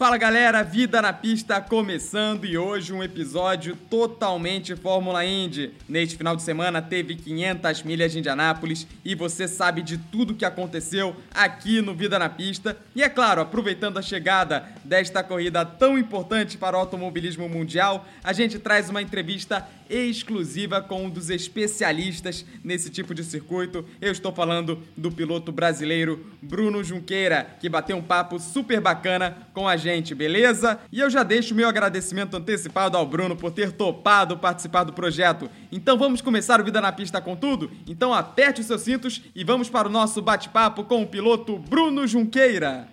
Fala galera, Vida na Pista começando e hoje um episódio totalmente Fórmula Indy. Neste final de semana teve 500 milhas de Indianápolis e você sabe de tudo que aconteceu aqui no Vida na Pista. E é claro, aproveitando a chegada desta corrida tão importante para o automobilismo mundial, a gente traz uma entrevista exclusiva com um dos especialistas nesse tipo de circuito. Eu estou falando do piloto brasileiro Bruno Junqueira, que bateu um papo super bacana com a gente, beleza? E eu já deixo meu agradecimento antecipado ao Bruno por ter topado participar do projeto. Então vamos começar o Vida na Pista com tudo? Então aperte os seus cintos e vamos para o nosso bate-papo com o piloto Bruno Junqueira.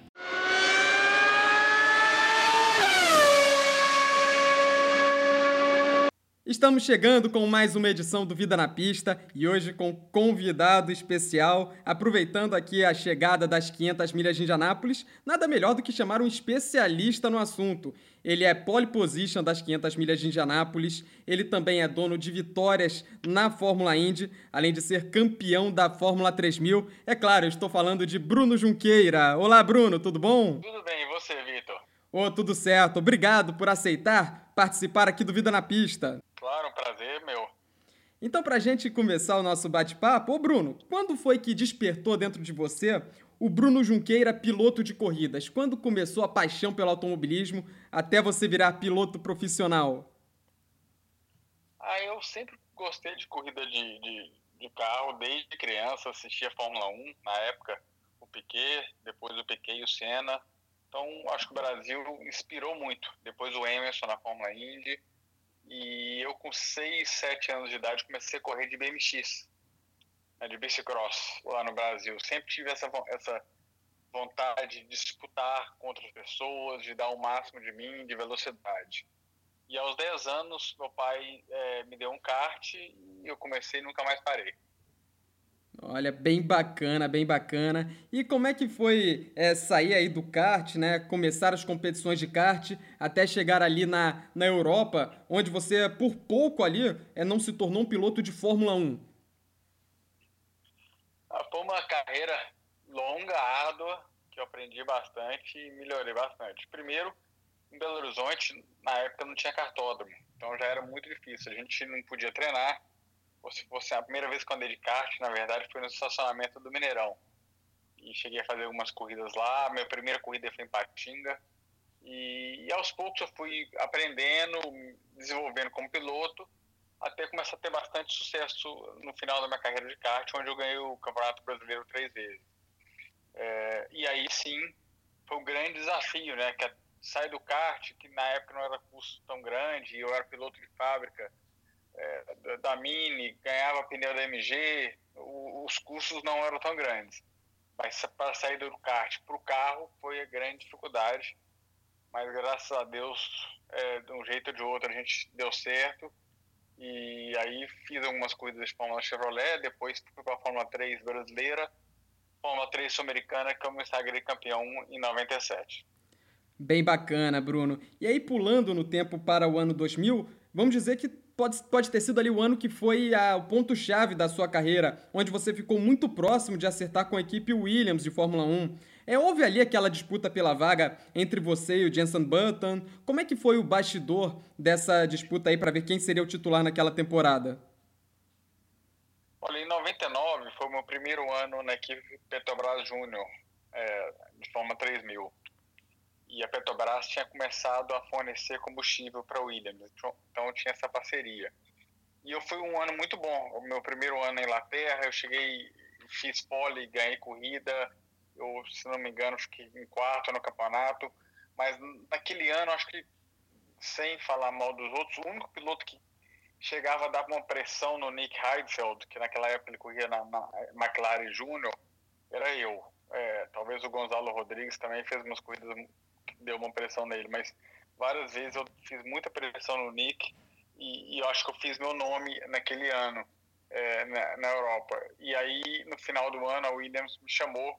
Estamos chegando com mais uma edição do Vida na Pista e hoje com convidado especial, aproveitando aqui a chegada das 500 milhas de Indianápolis, nada melhor do que chamar um especialista no assunto. Ele é pole position das 500 milhas de Indianápolis, ele também é dono de vitórias na Fórmula Indy, além de ser campeão da Fórmula 3000. É claro, eu estou falando de Bruno Junqueira. Olá, Bruno, tudo bom? Tudo bem, e você, Vitor? Ô, oh, tudo certo. Obrigado por aceitar participar aqui do Vida na Pista. Prazer meu. Então, para a gente começar o nosso bate-papo, ô Bruno, quando foi que despertou dentro de você o Bruno Junqueira, piloto de corridas? Quando começou a paixão pelo automobilismo até você virar piloto profissional? Ah, eu sempre gostei de corrida de, de, de carro, desde criança, assistia Fórmula 1, na época o Piquet, depois o Piquet e o Senna. Então, acho que o Brasil inspirou muito. Depois o Emerson na Fórmula Indy e eu, com 6, 7 anos de idade, comecei a correr de BMX, né, de bicicross, lá no Brasil. Sempre tive essa, essa vontade de disputar com outras pessoas, de dar o máximo de mim, de velocidade. E aos 10 anos, meu pai é, me deu um kart e eu comecei e nunca mais parei. Olha, bem bacana, bem bacana. E como é que foi é, sair aí do kart, né? Começar as competições de kart até chegar ali na, na Europa, onde você, por pouco ali, é, não se tornou um piloto de Fórmula 1? Ah, foi uma carreira longa, árdua, que eu aprendi bastante e melhorei bastante. Primeiro, em Belo Horizonte, na época não tinha cartódromo, então já era muito difícil. A gente não podia treinar se fosse a primeira vez que eu andei de kart, na verdade, foi no estacionamento do Mineirão. E cheguei a fazer algumas corridas lá. Minha primeira corrida foi em Patinga. E, e aos poucos eu fui aprendendo, desenvolvendo como piloto, até começar a ter bastante sucesso no final da minha carreira de kart, onde eu ganhei o Campeonato Brasileiro três vezes. É, e aí sim, foi um grande desafio, né? Que é sair do kart, que na época não era custo tão grande, eu era piloto de fábrica, é, da Mini, ganhava pneu da MG, o, os custos não eram tão grandes. Mas para sair do kart para o carro foi a grande dificuldade. Mas graças a Deus, é, de um jeito ou de outro, a gente deu certo. E aí fiz algumas corridas de Fórmula Chevrolet, depois fui para a Fórmula 3 brasileira, Fórmula 3 sul-americana, que eu me sagrei campeão em 97. Bem bacana, Bruno. E aí, pulando no tempo para o ano 2000, vamos dizer que pode, pode ter sido ali o ano que foi a, o ponto-chave da sua carreira, onde você ficou muito próximo de acertar com a equipe Williams de Fórmula 1. É, houve ali aquela disputa pela vaga entre você e o Jenson Button. Como é que foi o bastidor dessa disputa aí para ver quem seria o titular naquela temporada? Olha, em 99 foi o meu primeiro ano na equipe Petrobras Júnior, é, de Fórmula 3000 e a Petrobras tinha começado a fornecer combustível para Williams, então tinha essa parceria. E eu fui um ano muito bom. O meu primeiro ano na Inglaterra, eu cheguei, fiz pole, ganhei corrida. Eu, se não me engano, fiquei em quarto no campeonato. Mas naquele ano, acho que, sem falar mal dos outros, o único piloto que chegava a dar uma pressão no Nick Heidfeld, que naquela época ele corria na, na McLaren Júnior, era eu. É, talvez o Gonzalo Rodrigues também fez umas corridas deu uma pressão nele, mas várias vezes eu fiz muita pressão no Nick e, e eu acho que eu fiz meu nome naquele ano é, na, na, Europa. E aí, no final do ano, a Williams me chamou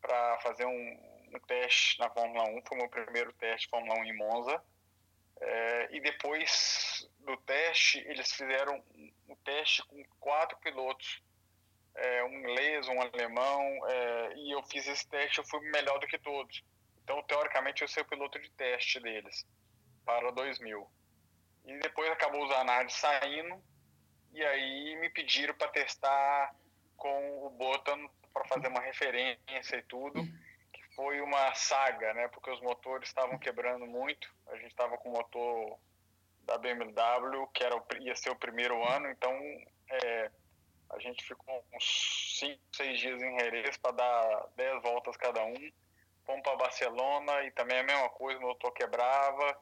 para fazer um, um, teste na Fórmula 1, foi o meu primeiro teste Fórmula 1 em Monza. É, e depois do teste, eles fizeram um teste com quatro pilotos, é, um inglês, um alemão, é, e eu fiz esse teste, eu fui melhor do que todos Então, teoricamente, eu ser o piloto de teste deles para 2000. E depois acabou o Zanardi saindo, e aí me pediram para testar com o Button para fazer uma referência e tudo, que foi uma saga, né? Porque os motores estavam quebrando muito. A gente estava com o motor da BMW, que era, ia ser o primeiro ano, então é, a gente ficou uns 5, 6 dias em Jerez para dar 10 voltas cada um. Fomos para Barcelona e também a mesma coisa, o motor quebrava.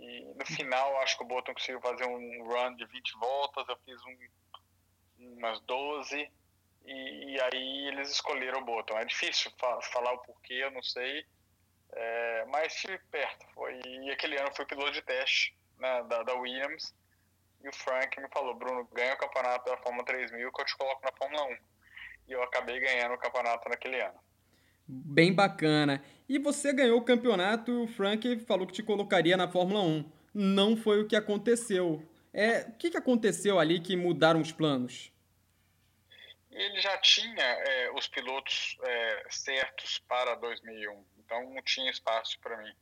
E no final, acho que o Bottom conseguiu fazer um run de 20 voltas, eu fiz um, umas 12 e, e, aí eles escolheram o Bottom. É difícil fa falar o porquê, eu não sei, é, mas estive perto. Foi, e aquele ano foi piloto de teste né, da, da, Williams e o Frank me falou: Bruno, ganha o campeonato da Fórmula 3000 que eu te coloco na Fórmula 1. E eu acabei ganhando o campeonato naquele ano. Bem bacana. E você ganhou o campeonato e o Frank falou que te colocaria na Fórmula 1. Não foi o que aconteceu. É, o que, que aconteceu ali que mudaram os planos? ele já tinha é, os pilotos é, certos para 2001, então não tinha espaço para mim.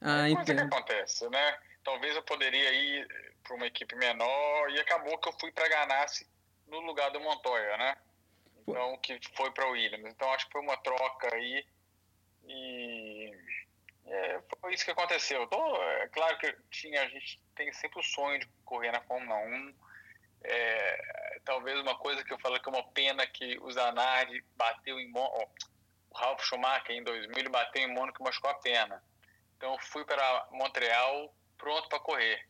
Ah, é coisa que acontece, né? Talvez eu poderia ir para uma equipe menor e acabou que eu fui para Ganassi no lugar do Montoya, né? Então, que foi para o Williams. Então, acho que foi uma troca aí e é, foi isso que aconteceu. Tô, é claro que tinha, a gente tem sempre o sonho de correr na Fórmula 1, é, talvez uma coisa que eu falo que é uma pena que o Zanardi bateu em oh, o Ralf Schumacher em 2000 ele bateu em Mônaco e machucou a perna. Então eu fui para Montreal pronto para correr.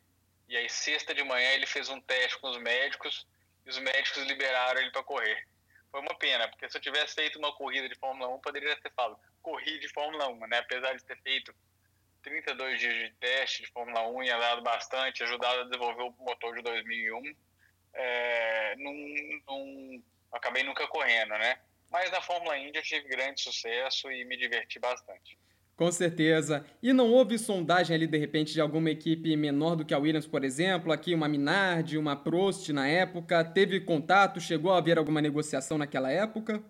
E aí sexta de manhã ele fez um teste com os médicos e os médicos liberaram ele para correr. Foi uma pena, porque se eu tivesse feito uma corrida de Fórmula 1, poderia ter falado corri de Fórmula 1, né? Apesar de ter feito 32 dias de teste de Fórmula 1 e andado bastante, ajudado a desenvolver o motor de 2001 é, acabei nunca correndo, né? Mas na Fórmula Indy eu tive grande sucesso e me diverti bastante. Com certeza. E não houve sondagem ali, de repente, de alguma equipe menor do que a Williams, por exemplo? Aqui uma Minardi, uma Prost na época. Teve contato? Chegou a haver alguma negociação naquela época?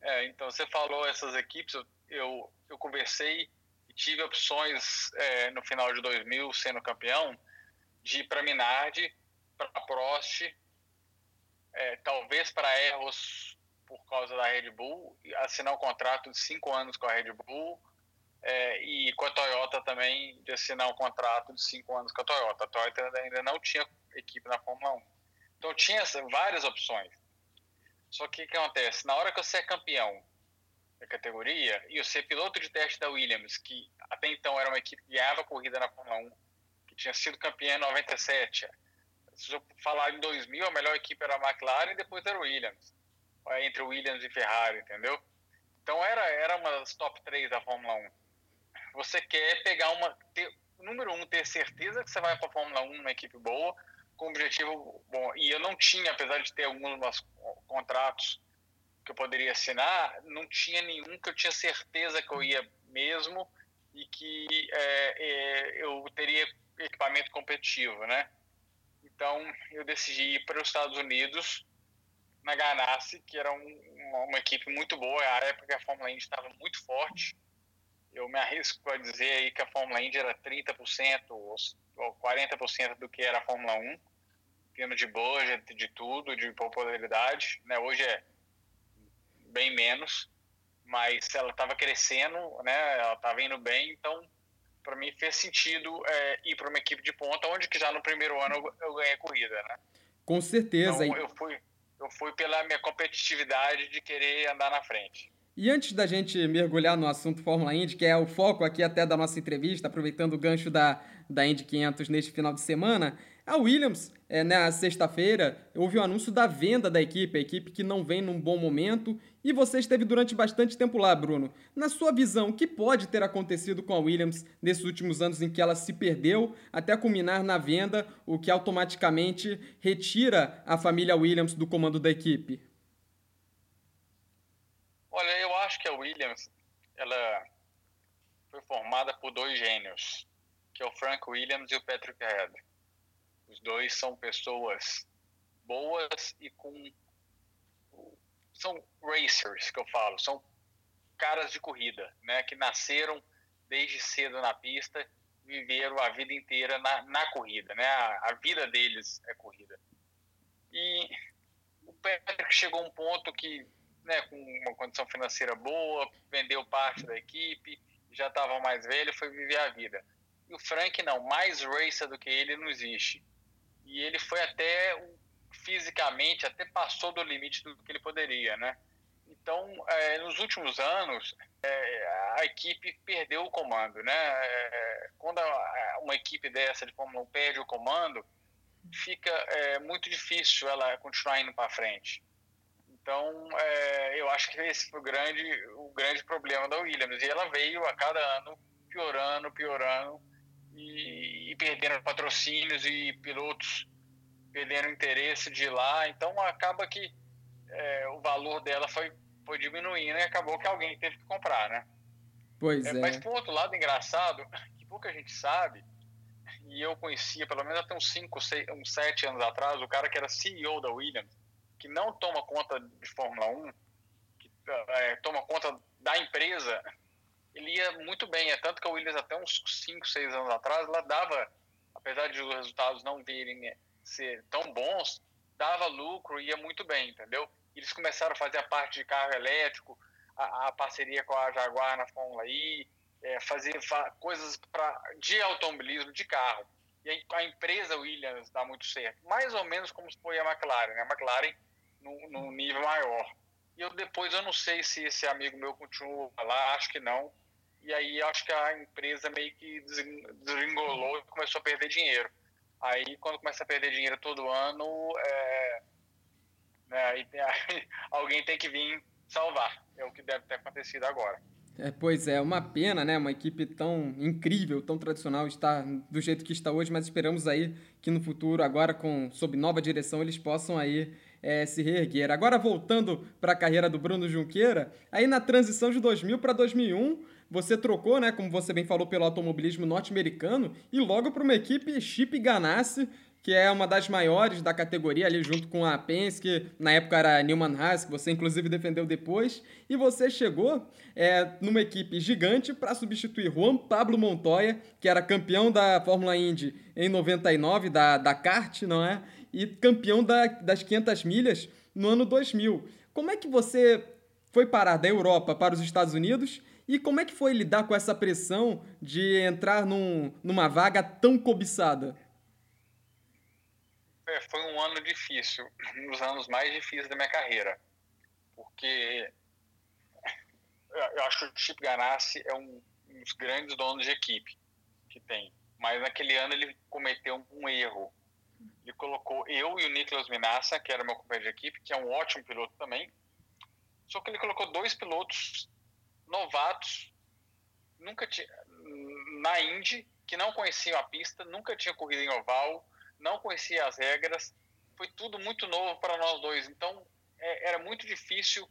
É, então você falou essas equipes, eu, eu conversei e tive opções é, no final de 2000, sendo campeão, de ir para Minardi para Prost, é, talvez para Erros por causa da Red Bull, assinar um contrato de cinco anos com a Red Bull é, e com a Toyota também de assinar um contrato de cinco anos com a Toyota. A Toyota ainda não tinha equipe na Fórmula 1. Então tinha várias opções. Só que o que acontece? Na hora que você é campeão da categoria e você é piloto de teste da Williams, que até então era uma equipe que ganhava corrida na Fórmula 1, que tinha sido campeã em 97, se eu falar em 2000, a melhor equipe era a McLaren e depois era o Williams. Entre Williams e Ferrari, entendeu? Então era, era uma das top 3 da Fórmula 1. Você quer pegar uma. Ter, número um, ter certeza que você vai para a Fórmula 1 numa equipe boa, com objetivo bom. E eu não tinha, apesar de ter alguns contratos que eu poderia assinar, não tinha nenhum que eu tinha certeza que eu ia mesmo e que é, é, eu teria equipamento competitivo, né? Então, eu decidi ir para os Estados Unidos, na Ganassi, que era um, uma equipe muito boa. A época que a Fórmula Indy estava muito forte. Eu me arrisco a dizer aí que a Fórmula Indy era 30% ou 40% do que era a Fórmula 1, tendo de budget, de tudo, de popularidade. Né? Hoje é bem menos, mas ela estava crescendo, né? ela estava indo bem, então para mim fez sentido é, ir para uma equipe de ponta, onde que já no primeiro ano eu, eu ganhei corrida, né? Com certeza. Então, eu fui, eu fui pela minha competitividade de querer andar na frente. E antes da gente mergulhar no assunto Fórmula Indy, que é o foco aqui até da nossa entrevista, aproveitando o gancho da, da Indy 500 neste final de semana, a Williams, é, na sexta-feira, houve o anúncio da venda da equipe, a equipe que não vem num bom momento, e você esteve durante bastante tempo lá, Bruno. Na sua visão, o que pode ter acontecido com a Williams nesses últimos anos em que ela se perdeu, até culminar na venda, o que automaticamente retira a família Williams do comando da equipe? Olha, eu acho que a Williams, ela foi formada por dois gênios, que é o Frank Williams e o Patrick Head os dois são pessoas boas e com. São racers, que eu falo. São caras de corrida, né? Que nasceram desde cedo na pista, viveram a vida inteira na, na corrida, né? A, a vida deles é corrida. E o Patrick chegou a um ponto que, né, com uma condição financeira boa, vendeu parte da equipe, já estava mais velho, foi viver a vida. E o Frank não, mais racer do que ele não existe. E ele foi até fisicamente, até passou do limite do que ele poderia, né? Então, é, nos últimos anos, é, a equipe perdeu o comando, né? É, quando a, uma equipe dessa de Fórmula 1 perde o comando, fica é, muito difícil ela continuar indo para frente. Então, é, eu acho que esse foi o grande, o grande problema da Williams. E ela veio a cada ano piorando, piorando e, e perdendo patrocínios e pilotos perdendo interesse de ir lá. Então, acaba que é, o valor dela foi, foi diminuindo e acabou que alguém teve que comprar, né? Pois é, é. Mas, por outro lado, engraçado, que pouca gente sabe, e eu conhecia pelo menos até uns 5, uns 7 anos atrás, o cara que era CEO da Williams, que não toma conta de Fórmula 1, que é, toma conta da empresa, ele ia muito bem. É tanto que a Williams, até uns 5, 6 anos atrás, ela dava, apesar de os resultados não virem ser tão bons, dava lucro e ia muito bem, entendeu? Eles começaram a fazer a parte de carro elétrico, a, a parceria com a Jaguar na Fórmula I, é, fazer fa coisas pra, de automobilismo, de carro. E aí a empresa Williams dá muito certo. Mais ou menos como foi a McLaren, né? A McLaren num nível maior. E eu depois eu não sei se esse amigo meu continua lá, acho que não. E aí acho que a empresa meio que desengolou e começou a perder dinheiro. Aí quando começa a perder dinheiro todo ano, é, né, aí, aí, alguém tem que vir salvar. É o que deve ter acontecido agora. É, pois é, uma pena, né? Uma equipe tão incrível, tão tradicional, está do jeito que está hoje, mas esperamos aí que no futuro, agora com sob nova direção, eles possam aí é, se reerguer. Agora voltando para a carreira do Bruno Junqueira, aí na transição de 2000 para 2001, você trocou, né, como você bem falou, pelo automobilismo norte-americano e logo para uma equipe Chip Ganassi, que é uma das maiores da categoria ali junto com a Penske, na época era Newman Haas, que você inclusive defendeu depois, e você chegou é, numa equipe gigante para substituir Juan Pablo Montoya, que era campeão da Fórmula Indy em 99, da, da kart, não é? E campeão da, das 500 milhas no ano 2000. Como é que você foi parar da Europa para os Estados Unidos e como é que foi lidar com essa pressão de entrar num, numa vaga tão cobiçada? É, foi um ano difícil, um dos anos mais difíceis da minha carreira, porque eu acho que o Chip Ganassi é um, um dos grandes donos de equipe que tem, mas naquele ano ele cometeu um erro. Ele colocou eu e o Nicolas Minassa, que era meu companheiro de equipe, que é um ótimo piloto também, só que ele colocou dois pilotos novatos, nunca tinha, na Indy, que não conheciam a pista, nunca tinham corrido em oval, não conhecia as regras, foi tudo muito novo para nós dois. Então, é, era muito difícil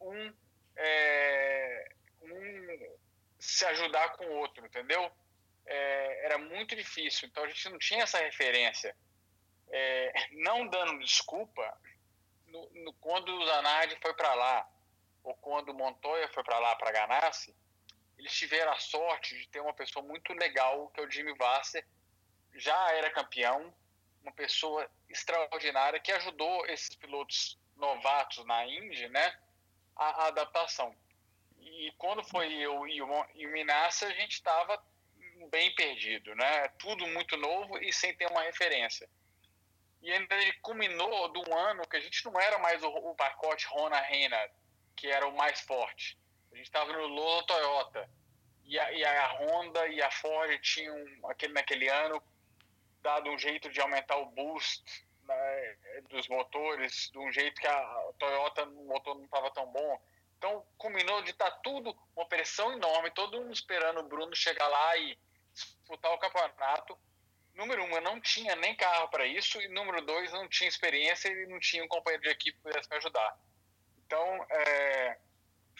um, é, um se ajudar com o outro, entendeu? É, era muito difícil. Então, a gente não tinha essa referência. É, não dando desculpa, no, no, quando o Zanardi foi para lá, ou quando Montoya foi para lá, para Ganassi, eles tiveram a sorte de ter uma pessoa muito legal, que é o Jimmy Vasser, já era campeão, uma pessoa extraordinária que ajudou esses pilotos novatos na Indy, né, a, a adaptação. E quando foi eu e o, e o Minassa, a gente estava bem perdido, né? Tudo muito novo e sem ter uma referência. E ainda ele culminou de um ano que a gente não era mais o, o pacote Rona Reina, que era o mais forte. A gente estava no Lolo Toyota. E a, e a Honda e a Ford tinham, aquele, naquele ano, dado um jeito de aumentar o boost né, dos motores, de um jeito que a Toyota, o motor não estava tão bom. Então, combinou de estar tá tudo, uma pressão enorme, todo mundo esperando o Bruno chegar lá e disputar o campeonato. Número um, eu não tinha nem carro para isso, e número dois, não tinha experiência e não tinha um companheiro de equipe que pudesse me ajudar. Então, é,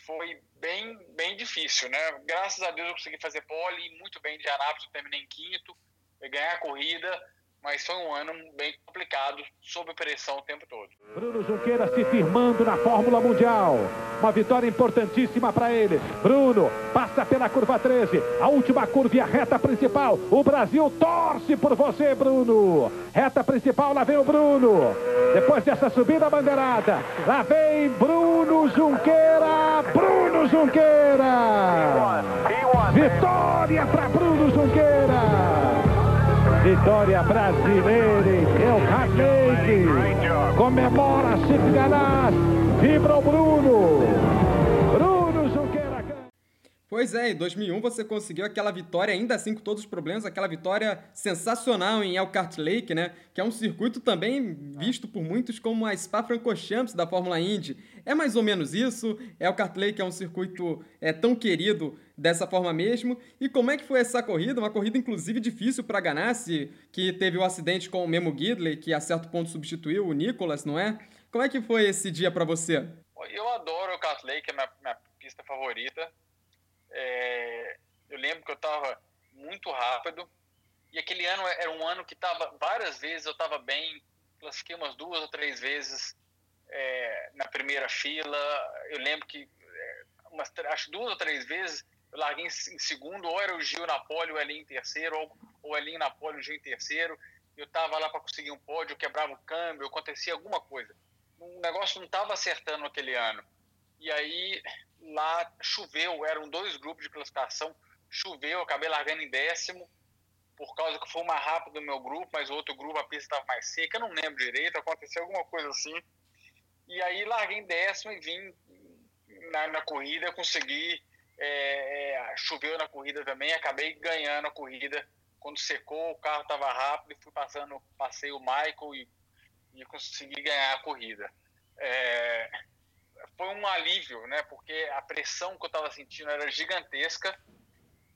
foi bem, bem difícil, né? Graças a Deus eu consegui fazer pole, muito bem de Anápolis, eu terminei em quinto, ganhar a corrida, mas foi um ano bem complicado, sob pressão o tempo todo. Bruno Junqueira se firmando na Fórmula Mundial. Uma vitória importantíssima para ele. Bruno passa pela curva 13, a última curva e a reta principal. O Brasil torce por você, Bruno. Reta principal, lá vem o Bruno. Depois dessa subida bandeirada, lá vem Bruno Junqueira. Bruno Junqueira. Vitória para Bruno Junqueira. Vitória brasileira em El Lake. Comemora Ganassi. Vibra o Bruno. Bruno Junqueira. Pois é, em 2001 você conseguiu aquela vitória, ainda assim com todos os problemas, aquela vitória sensacional em Elkhart Lake, né? Que é um circuito também visto por muitos como a Spa-Francorchamps da Fórmula Indy. É mais ou menos isso. Elkhart Lake é um circuito é, tão querido dessa forma mesmo. E como é que foi essa corrida? Uma corrida, inclusive, difícil para Ganassi, que teve o um acidente com o Memo Gidley, que a certo ponto substituiu o Nicolas, não é? Como é que foi esse dia para você? Eu adoro o Cat Lake, é minha, minha pista favorita. É, eu lembro que eu estava muito rápido. E aquele ano era um ano que estava várias vezes eu estava bem, classifiquei umas duas ou três vezes é, na primeira fila. Eu lembro que, é, umas, acho duas ou três vezes, eu larguei em, segundo, ou era o Gil na pole, o Elinho em terceiro, ou o Elinho na pole, o Gil em terceiro. Eu estava lá para conseguir um pódio, quebrava o câmbio, acontecia alguma coisa. O negócio não estava acertando aquele ano. E aí, lá choveu, eram dois grupos de classificação, choveu, eu acabei largando em décimo, por causa que foi mais rápido do meu grupo, mas o outro grupo a pista estava mais seca, eu não lembro direito, aconteceu alguma coisa assim. E aí larguei em décimo e vim na, na corrida, consegui, é, é, choveu na corrida também, acabei ganhando a corrida. Quando secou, o carro estava rápido e fui passando, passei o Michael e, e consegui ganhar a corrida. É, foi um alívio, né? Porque a pressão que eu estava sentindo era gigantesca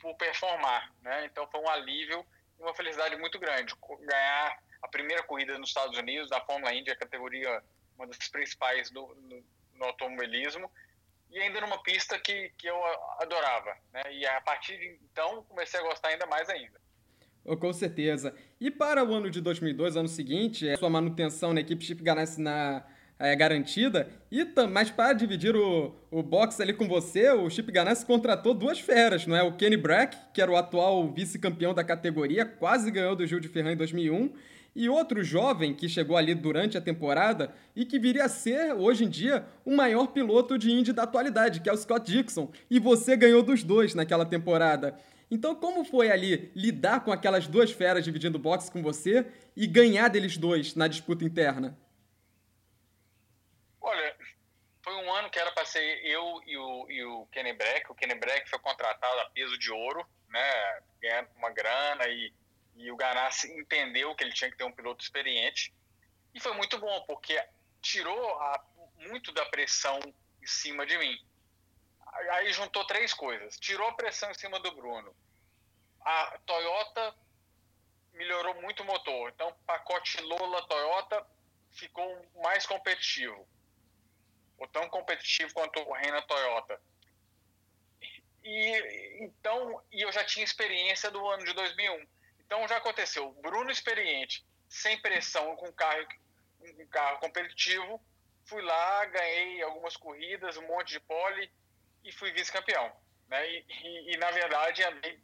por performar, né? Então foi um alívio e uma felicidade muito grande ganhar a primeira corrida nos Estados Unidos da Fórmula Indy, a categoria uma das principais do, no, no, automobilismo, e ainda numa pista que, que eu adorava. Né? E a partir de então comecei a gostar ainda mais ainda. Oh, com certeza. E para o ano de 2002, ano seguinte, a sua manutenção na equipe Chip Ganassi na é, garantida. E mas para dividir o, o box ali com você, o Chip Ganassi contratou duas feras, não é? O Kenny Brack, que era o atual vice-campeão da categoria, quase ganhou do Gil de Ferran em 2001, e outro jovem que chegou ali durante a temporada e que viria a ser, hoje em dia, o maior piloto de Indy da atualidade, que é o Scott Dixon. E você ganhou dos dois naquela temporada. Então, como foi ali lidar com aquelas duas feras dividindo boxe com você e ganhar deles dois na disputa interna? Olha, foi um ano que era para ser eu e o, e o Kenny Breck. O Kenny Breck foi contratado a peso de ouro, né? Ganhando uma grana e e o Ganassi entendeu que ele tinha que ter um piloto experiente. E foi muito bom, porque tirou a, muito da pressão em cima de mim. Aí juntou três coisas. Tirou a pressão em cima do Bruno. A Toyota melhorou muito o motor. Então, pacote Lola Toyota ficou mais competitivo. Ou tão competitivo quanto o Reina Toyota. E então, e eu já tinha experiência do ano de 2001. Então já aconteceu. Bruno experiente, sem pressão, com carro, um carro competitivo, fui lá, ganhei algumas corridas, um monte de pole e fui vice-campeão. Né? E, e, e, na verdade andei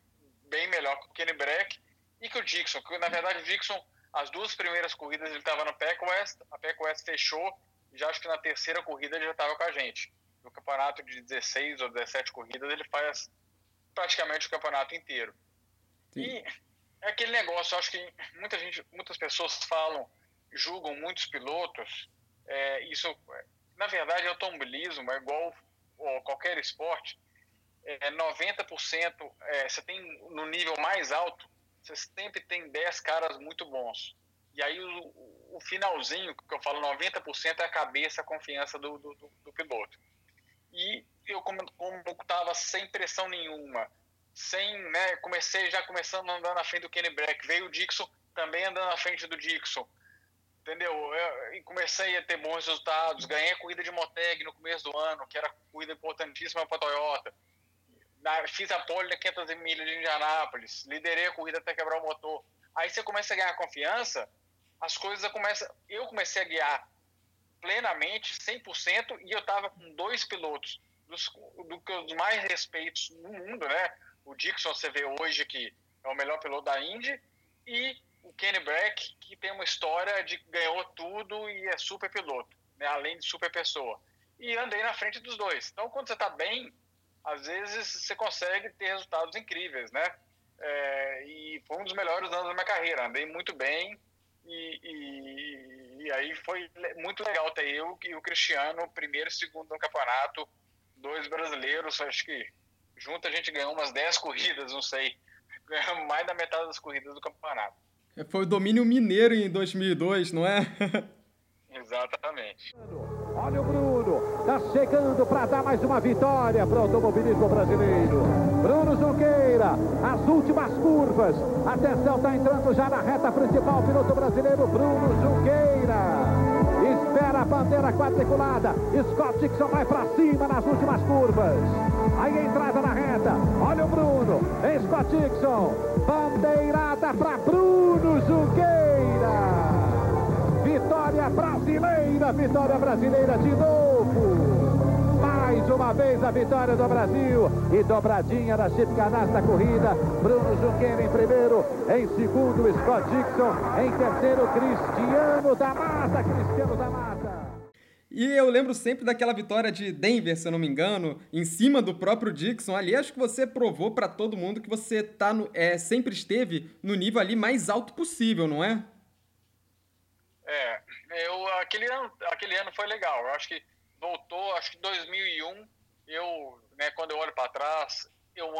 bem melhor que o Kenny Breck e que o Dixon. Que, na verdade o Dixon, as duas primeiras corridas ele estava na PEC West, a PEC West fechou já acho que na terceira corrida ele já estava com a gente. No campeonato de 16 ou 17 corridas ele faz praticamente o campeonato inteiro. Sim. E é aquele negócio, acho que muita gente, muitas pessoas falam, julgam muitos pilotos. É, isso, na verdade, é automobilismo é igual ou qualquer esporte. É, 90% é, você tem no nível mais alto, você sempre tem 10 caras muito bons. E aí o, o finalzinho, que eu falo 90% é a cabeça, a confiança do, do, do piloto. E eu, como estava sem pressão nenhuma, sem, né, comecei já começando andando na frente do Kenny Black, veio o Dixon também andando na frente do Dixon, entendeu? Eu, e comecei a ter bons resultados, ganhei a corrida de Moteg no começo do ano, que era corrida importantíssima para a Toyota. Fiz a pole na 500 milhas de Indianápolis, liderei a corrida até quebrar o motor. Aí você começa a ganhar confiança, as coisas começam. Eu comecei a guiar plenamente, 100%, e eu estava com dois pilotos dos, do, dos mais respeitos no mundo, né? O Dixon, você vê hoje que é o melhor piloto da Indy, e o Kenny Brack, que tem uma história de ganhou tudo e é super piloto, né? além de super pessoa. E andei na frente dos dois. Então, quando você está bem, às vezes você consegue ter resultados incríveis, né? É, e foi um dos melhores anos da minha carreira. Andei muito bem e, e, e, aí foi muito legal ter eu e o Cristiano, primeiro e segundo no campeonato, dois brasileiros, acho que junto a gente ganhou umas 10 corridas, não sei. Ganhamos mais da metade das corridas do campeonato. É, foi o domínio mineiro em 2002, não é? Exatamente. Olha o Bruno, tá chegando para dar mais uma vitória para o automobilismo brasileiro. Bruno Junqueira, as últimas curvas. Atenção, tá entrando já na reta principal, piloto brasileiro Bruno Junqueira. Espera a bandeira quadriculada. Scott Dixon vai para cima nas últimas curvas. Aí a entrada na reta. Olha o Bruno. Scott Dixon. Bandeirada para Bruno Junqueira. Vitória brasileira, vitória brasileira de novo. Uma vez a vitória do Brasil e dobradinha da Chip Ganassi na corrida. Bruno Junqueira em primeiro, em segundo Scott Dixon, em terceiro Cristiano da Mata, Cristiano da Mata. E eu lembro sempre daquela vitória de Denver, se eu não me engano, em cima do próprio Dixon. Ali acho que você provou para todo mundo que você tá no, é, sempre esteve no nível ali mais alto possível, não é? É, eu, aquele, ano, aquele ano foi legal. Eu acho que voltou, acho que 2001, eu, né, quando eu olho para trás, eu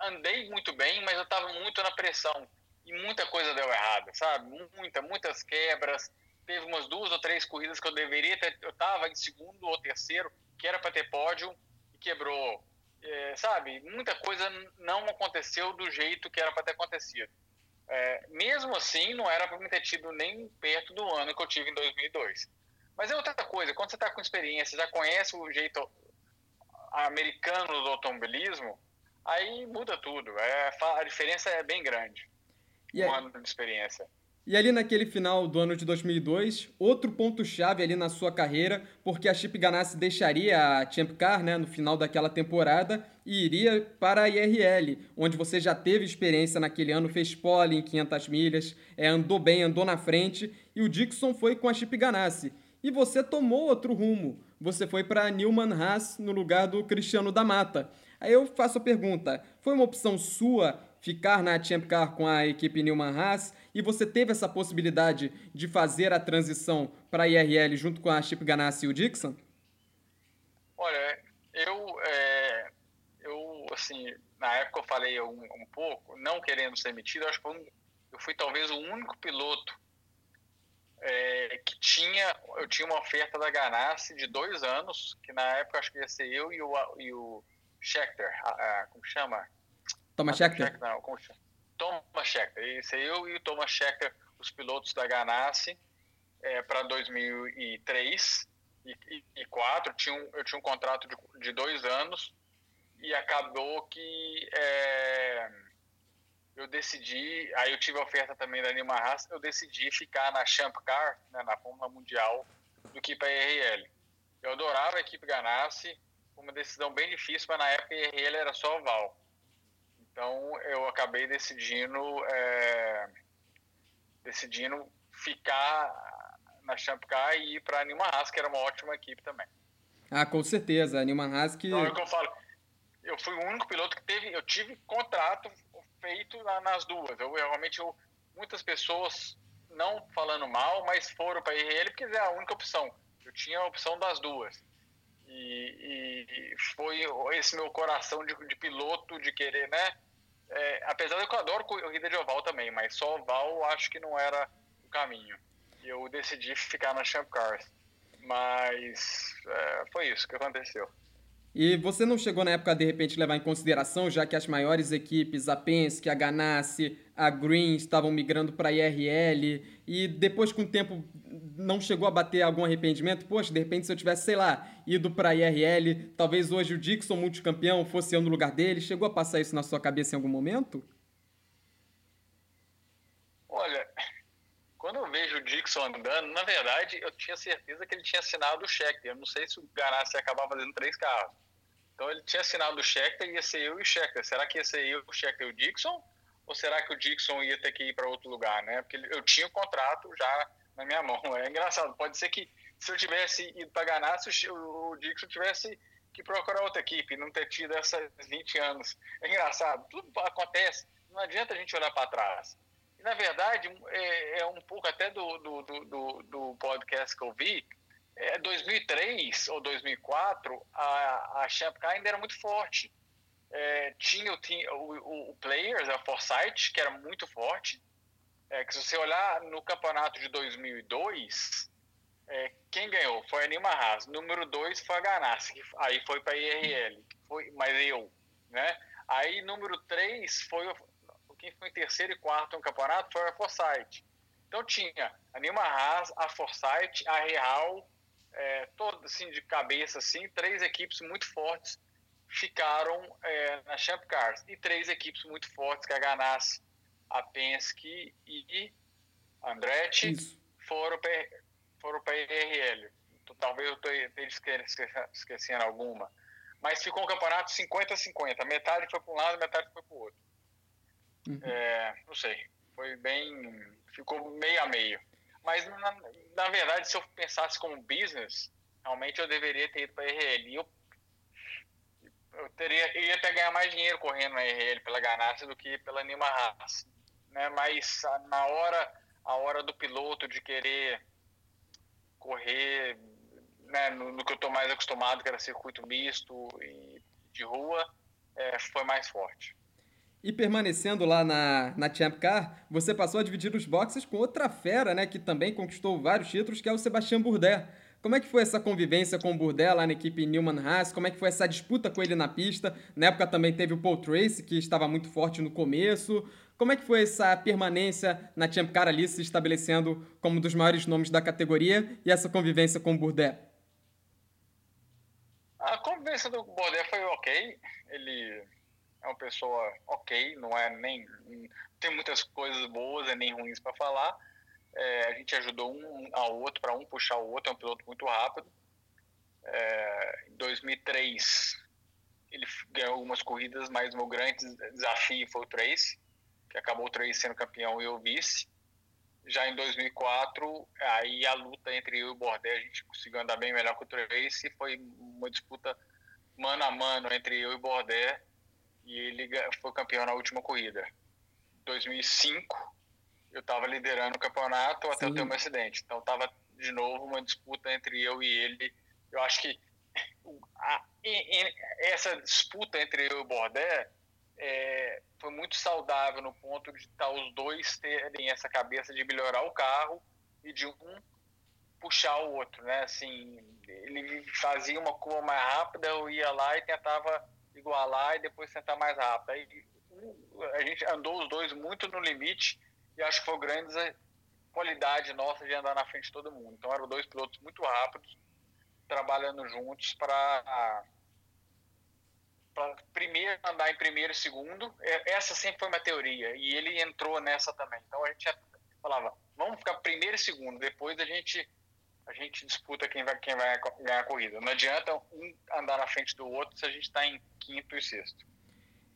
andei muito bem, mas eu estava muito na pressão. E muita coisa deu errada, sabe? Muita, muitas quebras. Teve umas duas ou três corridas que eu deveria ter. Eu estava em segundo ou terceiro, que era para ter pódio, e quebrou. É, sabe? Muita coisa não aconteceu do jeito que era para ter acontecido. É, mesmo assim, não era para me ter tido nem perto do ano que eu tive em 2002. Mas é outra coisa, quando você está com experiência, já conhece o jeito americano do automobilismo, aí muda tudo. É, a diferença é bem grande. E um ano de experiência. E ali naquele final do ano de 2002, outro ponto-chave ali na sua carreira, porque a Chip Ganassi deixaria a Champ Car né, no final daquela temporada e iria para a IRL, onde você já teve experiência naquele ano, fez pole em 500 milhas, é, andou bem, andou na frente, e o Dixon foi com a Chip Ganassi. E você tomou outro rumo, você foi para Newman Haas no lugar do Cristiano da Mata. Aí eu faço a pergunta, foi uma opção sua ficar na Champ Car com a equipe Newman Haas e você teve essa possibilidade de fazer a transição para a IRL junto com a Chip Ganassi e o Dixon? Olha, eu, é, eu assim, na época eu falei um, um, pouco, não querendo ser metido, acho que eu fui talvez o único piloto é, que tinha, eu tinha uma oferta da Ganassi de dois anos, que na época acho que ia ser eu e o, e o Schechter, a, a, como chama? Thomas Schechter? Não, como chama? Thomas Scheckter. Esse é eu e o Thomas Scheckter, os pilotos da Ganassi, é, para 2003 e 2004. Tinha um, eu tinha um contrato de, de, dois anos e acabou que é, eu decidi. Aí eu tive a oferta também da Nima Haas. Eu decidi ficar na Champ Car, né, na Fórmula Mundial, do que para a IRL. Eu adorava a equipe Ganassi. Foi uma decisão bem difícil, mas na época a IRL era só oval. Então eu acabei decidindo é, decidindo ficar na Champ Car e ir para a Newman Haas, que era uma ótima equipe também. Ah, com certeza, a Newman Haas que... Então é o que eu falo, eu fui o único piloto que teve, eu tive contrato feito nas duas. Eu realmente, eu, muitas pessoas não falando mal, mas foram para IRL porque é a única opção. Eu tinha a opção das duas. E, e foi esse meu coração de, de piloto, de querer, né? É, apesar de que eu adoro corrida de oval também, mas só oval acho que não era o caminho. Eu decidi ficar na Champ Cars. Mas é, foi isso que aconteceu. E você não chegou na época de repente levar em consideração, já que as maiores equipes, a Penske, a Ganassi, a Green estavam migrando para a IRL e depois com o tempo não chegou a bater algum arrependimento? Poxa, de repente se eu tivesse, sei lá, ido para a IRL, talvez hoje o Dixon multicampeão fosse eu no lugar dele. Chegou a passar isso na sua cabeça em algum momento? Dixon andando, na verdade, eu tinha certeza que ele tinha assinado o Scheckter. Eu não sei se o Ganassi ia acabar fazendo três carros. Então ele tinha assinado o Scheckter e ia ser eu e o Scheckter. Será que ia ser eu, o Scheckter e o Dixon? Ou será que o Dixon ia ter que ir para outro lugar, né? Porque eu tinha o contrato já na minha mão. É engraçado. Pode ser que se eu tivesse ido para Ganassi, o, Dixon tivesse que procurar outra equipe, não ter tido esses 20 anos. É engraçado. Tudo acontece. Não adianta a gente olhar para trás na verdade, é, é um pouco até do, do, do, do, podcast que eu vi, é 2003 ou 2004, a, a Champ ainda era muito forte. É, tinha o, o, o, Players, a Foresight, que era muito forte. É, que se você olhar no campeonato de 2002, é, quem ganhou foi a Nima Haas. Número 2 foi a Ganassi, aí foi para a IRL, foi, mas eu. Né? Aí número 3 foi quem foi em terceiro e quarto no campeonato foi a Forsyth. Então tinha a Nilma Haas, a Forsyth, a Real, é, todo assim de cabeça assim, três equipes muito fortes ficaram é, na Champ Cars e três equipes muito fortes que é a Ganassi, a Penske e a Andretti Isso. foram para para IRL. Então, talvez eu esteja esquecendo alguma, mas ficou um campeonato 50-50, metade foi para um lado, metade foi para o outro. Uhum. É, não sei. Foi bem. Ficou meio a meio. Mas, na, na, verdade, se eu pensasse como business, realmente eu deveria ter ido para a RL. Eu, eu teria, ia até ganhar mais dinheiro correndo na RL pela Ganassi do que pela Nima Haas. Né? Mas na hora, a hora do piloto de querer correr né, no, no que eu estou mais acostumado, que era circuito misto e de rua, é, foi mais forte. E permanecendo lá na, na Champ Car, você passou a dividir os boxes com outra fera, né, que também conquistou vários títulos, que é o Sebastian Bourdais. Como é que foi essa convivência com o Bourdais lá na equipe Newman Haas? Como é que foi essa disputa com ele na pista? Na época também teve o Paul Tracy, que estava muito forte no começo. Como é que foi essa permanência na Champ Car ali, se estabelecendo como um dos maiores nomes da categoria e essa convivência com o Bourdais? A convivência do Bourdais foi ok. Ele é uma pessoa ok, não é nem tem muitas coisas boas nem ruins para falar. É, a gente ajudou um ao outro para um puxar o outro, é um piloto muito rápido. É, em 2003 ele ganhou algumas corridas, mas o meu grande desafio foi o Trace, que acabou o Trace sendo campeão e eu vice. Já em 2004, aí a luta entre eu e o Bordé, a gente conseguiu andar bem melhor que o Trace, foi uma disputa mano a mano entre eu e o Bordé, e ele foi campeão na última corrida. 2005, eu estava liderando o campeonato até Sim. eu ter um acidente. Então estava de novo uma disputa entre eu e ele. Eu acho que a, essa disputa entre eu e o Bordé é, foi muito saudável no ponto de estar tá os dois terem essa cabeça de melhorar o carro e de um puxar o outro, né? Assim, ele fazia uma curva mais rápida, eu ia lá e tentava igualar e depois sentar mais rápido. Aí, a gente andou os dois muito no limite e acho que foi grande qualidade nossa de andar na frente de todo mundo. Então eram dois pilotos muito rápidos, trabalhando juntos para primeiro andar em primeiro e segundo. Essa sempre foi uma teoria e ele entrou nessa também. Então a gente falava, vamos ficar primeiro e segundo, depois a gente a gente disputa quem vai, quem vai ganhar a corrida. Não adianta um andar na frente do outro se a gente está em quinto e sexto.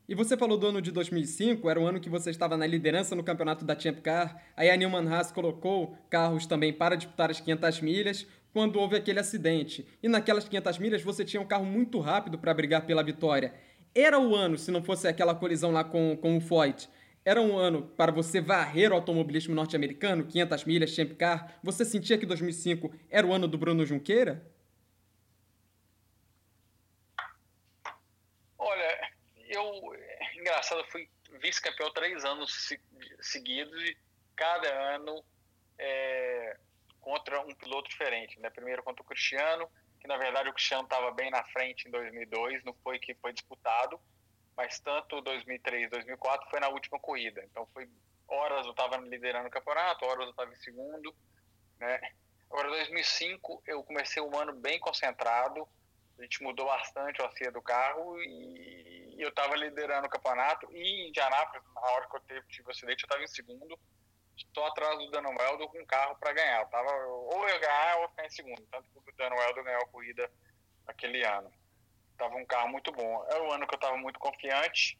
E você falou do ano de 2005, era o ano que você estava na liderança no campeonato da Champ Car. Aí a Newman Haas colocou carros também para disputar as 500 milhas quando houve aquele acidente. E naquelas 500 milhas você tinha um carro muito rápido para brigar pela vitória. Era o ano, se não fosse aquela colisão lá com, com o Foyt, era um ano para você varrer o automobilismo norte-americano, 500 milhas, Champ Car. Você sentia que 2005 era o ano do Bruno Junqueira? Olha, eu engraçado, eu fui vice-campeão três anos seguidos e cada ano é, contra um piloto diferente. Né? Primeiro contra o Cristiano, que na verdade o Cristiano estava bem na frente em 2002, não foi que foi disputado mas tanto 2003 2004 foi na última corrida. Então foi horas eu estava liderando o campeonato, horas eu estava em segundo, né? Agora 2005 eu comecei um ano bem concentrado, a gente mudou bastante a ACIA do carro e eu estava liderando o campeonato e em Indianápolis, na hora que eu tive, tive o acidente, eu estava em segundo, só atrás do Dan Weldo com carro para ganhar. Eu tava, ou eu ganhar ou ficar em segundo. Tanto que o Dan Weldo ganhou a corrida aquele ano. Tava um carro muito bom. Era o ano que eu estava muito confiante,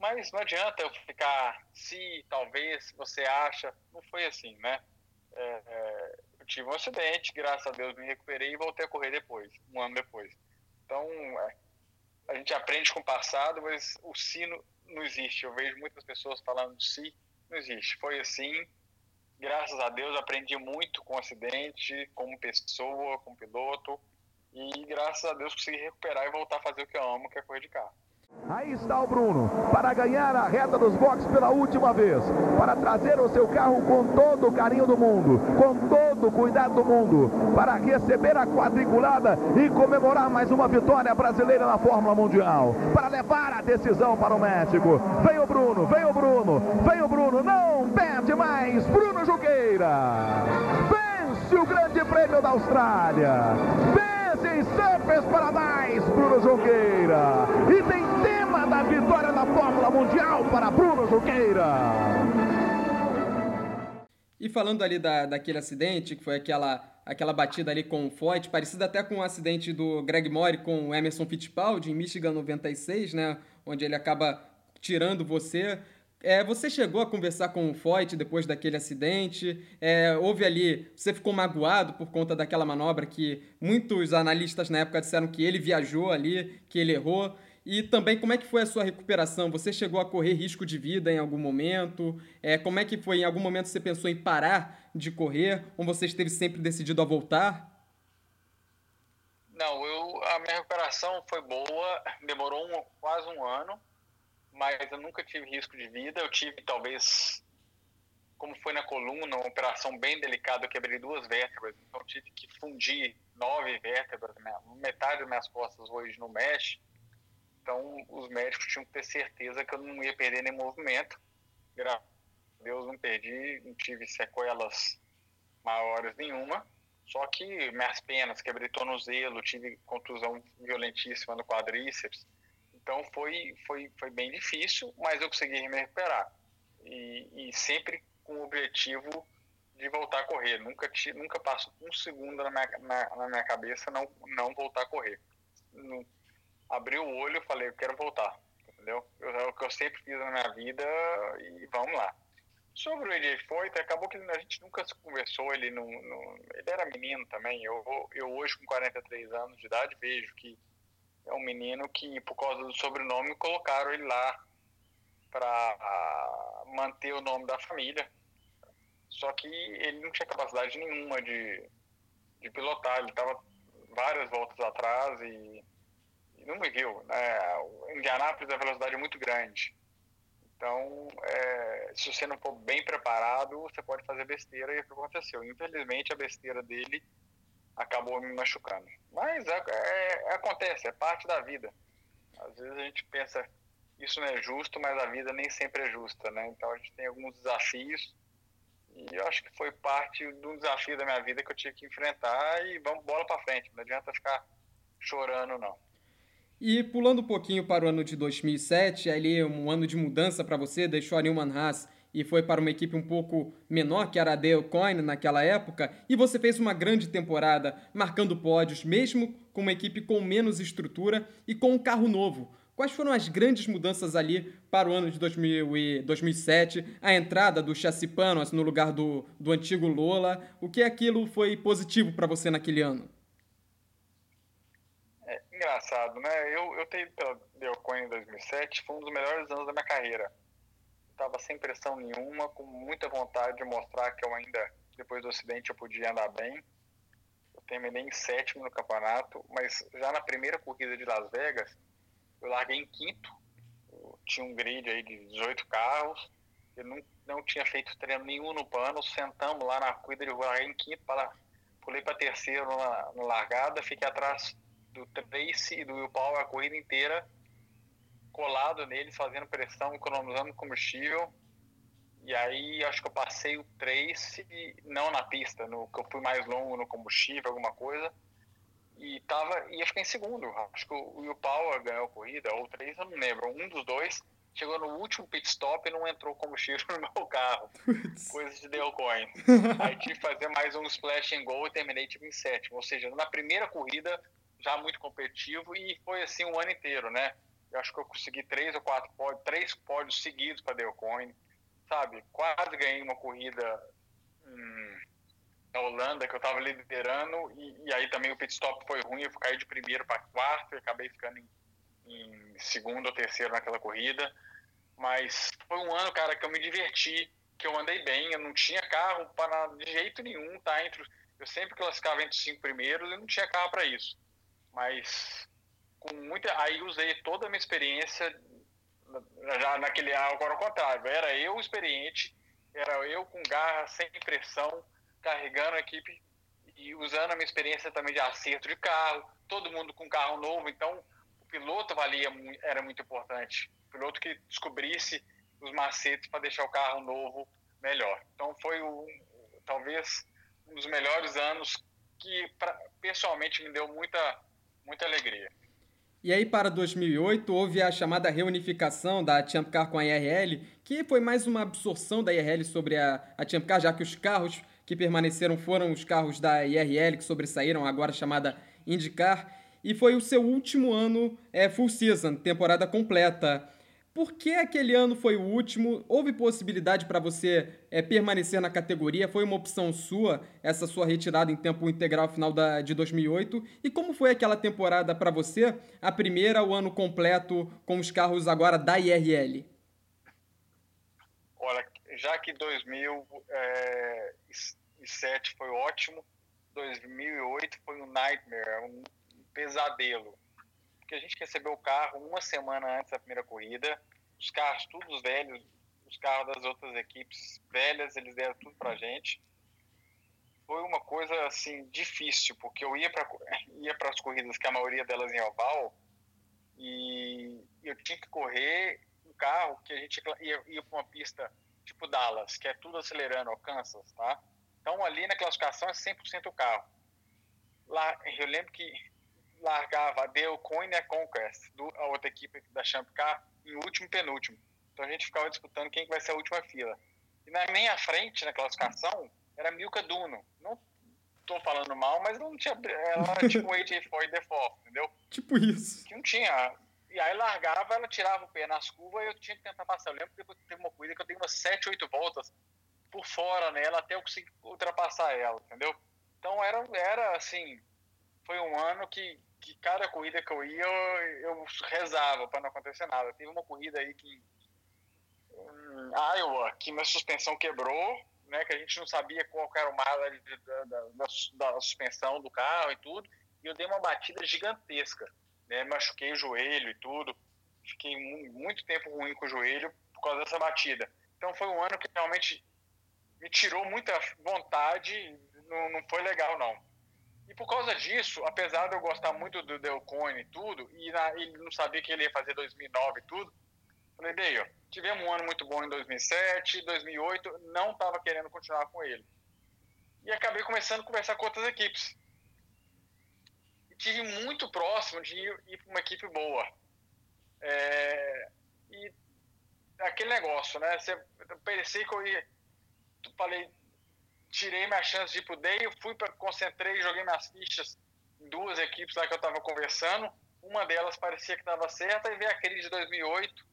mas não adianta eu ficar se, talvez, você acha. Não foi assim, né? É, é, eu tive um acidente, graças a Deus me recuperei e voltei a correr depois, um ano depois. Então, é, a gente aprende com o passado, mas o sino não existe. Eu vejo muitas pessoas falando si, não existe. Foi assim, graças a Deus aprendi muito com o acidente, como pessoa, como piloto, e graças a Deus consegui recuperar e voltar a fazer o que eu amo, que é correr de carro. Aí está o Bruno, para ganhar a reta dos boxes pela última vez, para trazer o seu carro com todo o carinho do mundo, com todo o cuidado do mundo, para receber a quadriculada e comemorar mais uma vitória brasileira na Fórmula Mundial, para levar a decisão para o México. Vem o Bruno, vem o Bruno, vem o Bruno, não perde mais, Bruno Juqueira. Vence o Grande Prêmio da Austrália. Vence em Surfers Paradise, Bruno Junqueira. E tem tema da vitória na Fórmula Mundial para Bruno Junqueira. E falando ali da, daquele acidente, que foi aquela, aquela batida ali com o Foyt, parecida até com o acidente do Greg Mori com o Emerson Fittipaldi em Michigan 96, né? Onde ele acaba tirando você. É, você chegou a conversar com o Foyt depois daquele acidente? É, houve ali, você ficou magoado por conta daquela manobra que muitos analistas na época disseram que ele viajou ali, que ele errou. E também como é que foi a sua recuperação? Você chegou a correr risco de vida em algum momento? É, como é que foi? Em algum momento você pensou em parar de correr? Ou você esteve sempre decidido a voltar? Não, eu, a minha recuperação foi boa, demorou um, quase um ano mas eu nunca tive risco de vida. Eu tive, talvez, como foi na coluna, uma operação bem delicada, eu quebrei duas vértebras, então tive que fundir nove vértebras, né? metade das minhas costas hoje no mesh. Então, os médicos tinham que ter certeza que eu não ia perder nem movimento. Graças a Deus, não perdi, não tive sequelas maiores nenhuma. Só que minhas penas, quebrei tornozelo, tive contusão violentíssima no quadríceps. Então foi, foi, foi bem difícil, mas eu consegui me recuperar. E, e sempre com o objetivo de voltar a correr. Nunca, nunca passo um segundo na minha, na, na minha cabeça não, não voltar a correr. No, abri o olho e falei, eu quero voltar. Entendeu? Eu, é o que eu sempre fiz na minha vida e vamos lá. Sobre o AJ Foyt, acabou que a gente nunca se conversou, ele, não, não, ele era menino também. Eu, eu hoje, com 43 anos de idade, vejo que é um menino que, por causa do sobrenome, colocaram ele lá para manter o nome da família. Só que ele não tinha capacidade nenhuma de, de pilotar, ele estava várias voltas atrás e, e não viu. Né? Indianápolis a velocidade é muito grande. Então, é, se você não for bem preparado, você pode fazer besteira e é o que aconteceu. Infelizmente, a besteira dele acabou me machucando. Mas é, é, acontece, é parte da vida. Às vezes a gente pensa, isso não é justo, mas a vida nem sempre é justa, né? Então a gente tem alguns desafios e eu acho que foi parte de um desafio da minha vida que eu tive que enfrentar e vamos bola para frente. Não adianta ficar chorando, não. E pulando um pouquinho para o ano de 2007, ali um ano de mudança para você, deixou a Newman Haas e foi para uma equipe um pouco menor, que era a Dale Coyne naquela época, e você fez uma grande temporada, marcando pódios, mesmo com uma equipe com menos estrutura e com um carro novo. Quais foram as grandes mudanças ali para o ano de 2000 e 2007? A entrada do Chassi Panos no lugar do, do antigo Lola. O que aquilo foi positivo para você naquele ano? É engraçado, né? Eu, eu tenho pela Delcoin em 2007, foi um dos melhores anos da minha carreira estava sem pressão nenhuma, com muita vontade de mostrar que eu ainda, depois do acidente, eu podia andar bem. Eu terminei em sétimo no campeonato, mas já na primeira corrida de Las Vegas, eu larguei em quinto. Eu tinha um grid aí de 18 carros, eu não, não tinha feito treino nenhum no pano, sentamos lá na corrida de larguei em quinto, pulei para terceiro na, na largada, fiquei atrás do Trace e do Will Power a corrida inteira colado neles, fazendo pressão, economizando combustível. E aí acho que eu passei o Trace, não na pista, no que eu fui mais longo no combustível, alguma coisa. E tava, ia ficar em segundo. Acho que o Will Power ganhou a corrida, ou o Trace, eu não lembro, um dos dois. chegou no último pit stop e não entrou combustível no meu carro. Coisa de Dale Coin. Aí tive que fazer mais um splash and go e terminei tipo, em sétimo. Ou seja, na primeira corrida, já muito competitivo e foi assim um ano inteiro, né? Eu acho que eu consegui três ou quatro pódios, três pódios seguidos para Dale Coin, sabe? Quase ganhei uma corrida hum, na Holanda que eu estava liderando e, e, aí também o pit stop foi ruim, eu caí de primeiro para quarto e acabei ficando em, em segundo ou terceiro naquela corrida. Mas foi um ano, cara, que eu me diverti, que eu andei bem, eu não tinha carro para de jeito nenhum, tá? Entre, eu sempre classificava entre os cinco primeiros e não tinha carro para isso. Mas com muita. Aí usei toda a minha experiência já naquele. Agora ao contrário, era eu experiente, era eu com garra, sem pressão, carregando a equipe e usando a minha experiência também de acerto de carro, todo mundo com carro novo, então o piloto valia era muito importante piloto que descobrisse os macetes para deixar o carro novo melhor. Então foi o, talvez um dos melhores anos que pra, pessoalmente me deu muita, muita alegria. E aí, para 2008, houve a chamada reunificação da Champ Car com a IRL, que foi mais uma absorção da IRL sobre a, a Champ Car, já que os carros que permaneceram foram os carros da IRL que sobressaíram, agora chamada IndyCar. E foi o seu último ano é, full season, temporada completa. Por que aquele ano foi o último? Houve possibilidade para você é, permanecer na categoria? Foi uma opção sua, essa sua retirada em tempo integral final da, de 2008? E como foi aquela temporada para você, a primeira, o ano completo com os carros agora da IRL? Olha, já que 2007 é, foi ótimo, 2008 foi um nightmare, um pesadelo porque a gente recebeu o carro uma semana antes da primeira corrida, os carros todos velhos, os carros das outras equipes velhas, eles deram tudo pra gente. Foi uma coisa assim difícil, porque eu ia para ia para as corridas que a maioria delas em oval e eu tinha que correr um carro que a gente ia, ia para uma pista tipo Dallas, que é tudo acelerando, ao Kansas, tá? Então ali na classificação é 100% o carro. Lá, eu lembro que largava a Dale Coin e a Conquest, do, a outra equipe da Champ Car, em último penúltimo. Então a gente ficava disputando quem vai ser a última fila. E na minha frente, na classificação, era Milka Duno. Não tô falando mal, mas não tinha. Ela era tipo AJ4 default, entendeu? Tipo isso. Que não tinha. E aí largava, ela tirava o pé nas curvas e eu tinha que tentar passar. Eu lembro que teve uma corrida que eu dei umas 7, 8 voltas por fora nela até eu conseguir ultrapassar ela, entendeu? Então era, era assim, foi um ano que que cada corrida que eu ia, eu, eu rezava para não acontecer nada. Teve uma corrida aí que. Em Iowa, que minha suspensão quebrou, né? Que a gente não sabia qual era o mal da, da, da, da suspensão do carro e tudo. E eu dei uma batida gigantesca. Né, machuquei o joelho e tudo. Fiquei muito tempo ruim com o joelho por causa dessa batida. Então foi um ano que realmente me tirou muita vontade. Não, não foi legal, não. E por causa disso, apesar de eu gostar muito do Delcone e tudo, e na, ele não sabia que ele ia fazer 2009 e tudo, falei, ó, tivemos um ano muito bom em 2007, 2008, não estava querendo continuar com ele. E acabei começando a conversar com outras equipes. E tive muito próximo de ir, ir para uma equipe boa. É, e aquele negócio, né? Você, eu pensei que eu ia. Falei, tirei minha chance de ir pro Day, fui para concentrei, joguei minhas fichas em duas equipes lá que eu estava conversando. Uma delas parecia que estava certa e veio a crise de 2008,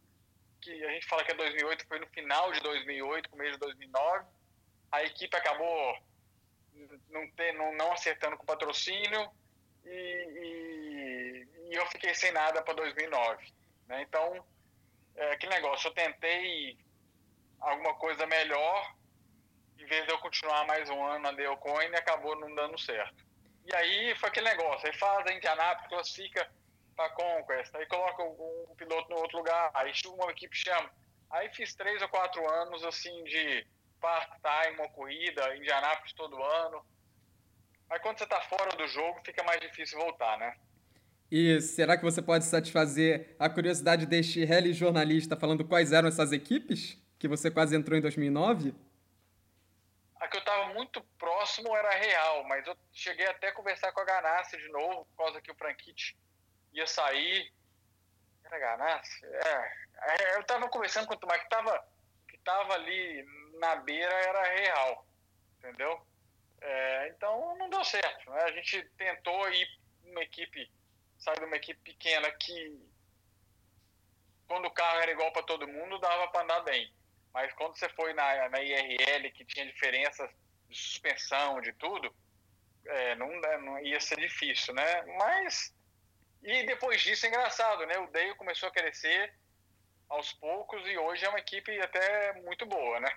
que a gente fala que é 2008, foi no final de 2008, começo de 2009. A equipe acabou não, ter, não, não acertando com o patrocínio e, e, e eu fiquei sem nada para 2009. Né? Então, é aquele negócio, eu tentei alguma coisa melhor em vez de eu continuar mais um ano na Deocoin, acabou não dando certo. E aí foi aquele negócio, aí faz a Indianápolis, classifica para Conquest, aí coloca um piloto no outro lugar, aí uma equipe chama. Aí fiz três ou quatro anos assim de part-time, uma corrida, Indianápolis todo ano. Aí quando você está fora do jogo, fica mais difícil voltar, né? E será que você pode satisfazer a curiosidade deste rally jornalista falando quais eram essas equipes que você quase entrou em 2009? A que eu estava muito próximo era real, mas eu cheguei até a conversar com a Ganassi de novo, por causa que o Franchitti ia sair. Ganassi, é, é, eu estava conversando com o Tomás que estava que tava ali na beira era real, entendeu? É, então não deu certo. Né? A gente tentou ir uma equipe, sabe, de uma equipe pequena que quando o carro era igual para todo mundo dava para andar bem. Mas quando você foi na, na IRL, que tinha diferenças de suspensão, de tudo, é, não, não ia ser difícil, né? Mas e depois disso é engraçado, né? O Dale começou a crescer aos poucos e hoje é uma equipe até muito boa, né?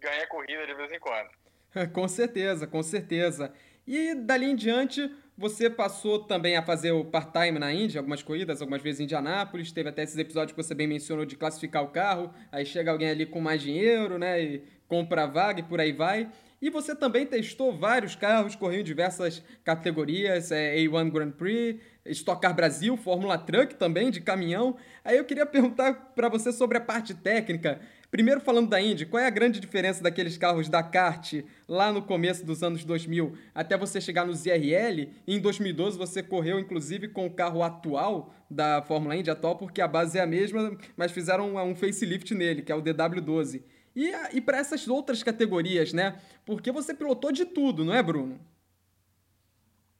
Ganha corrida de vez em quando. com certeza, com certeza. E dali em diante, você passou também a fazer o part-time na Índia, algumas corridas, algumas vezes em Indianápolis. Teve até esses episódios que você bem mencionou de classificar o carro. Aí chega alguém ali com mais dinheiro, né? E compra a vaga e por aí vai. E você também testou vários carros, correu em diversas categorias, é, A1 Grand Prix, Stock Car Brasil, Fórmula Truck também, de caminhão. Aí eu queria perguntar para você sobre a parte técnica. Primeiro falando da Indy, qual é a grande diferença daqueles carros da kart lá no começo dos anos 2000 até você chegar nos IRL? E em 2012 você correu inclusive com o carro atual da Fórmula Indy atual, porque a base é a mesma, mas fizeram um, facelift nele, que é o DW12. E, e para essas outras categorias, né? Porque você pilotou de tudo, não é, Bruno?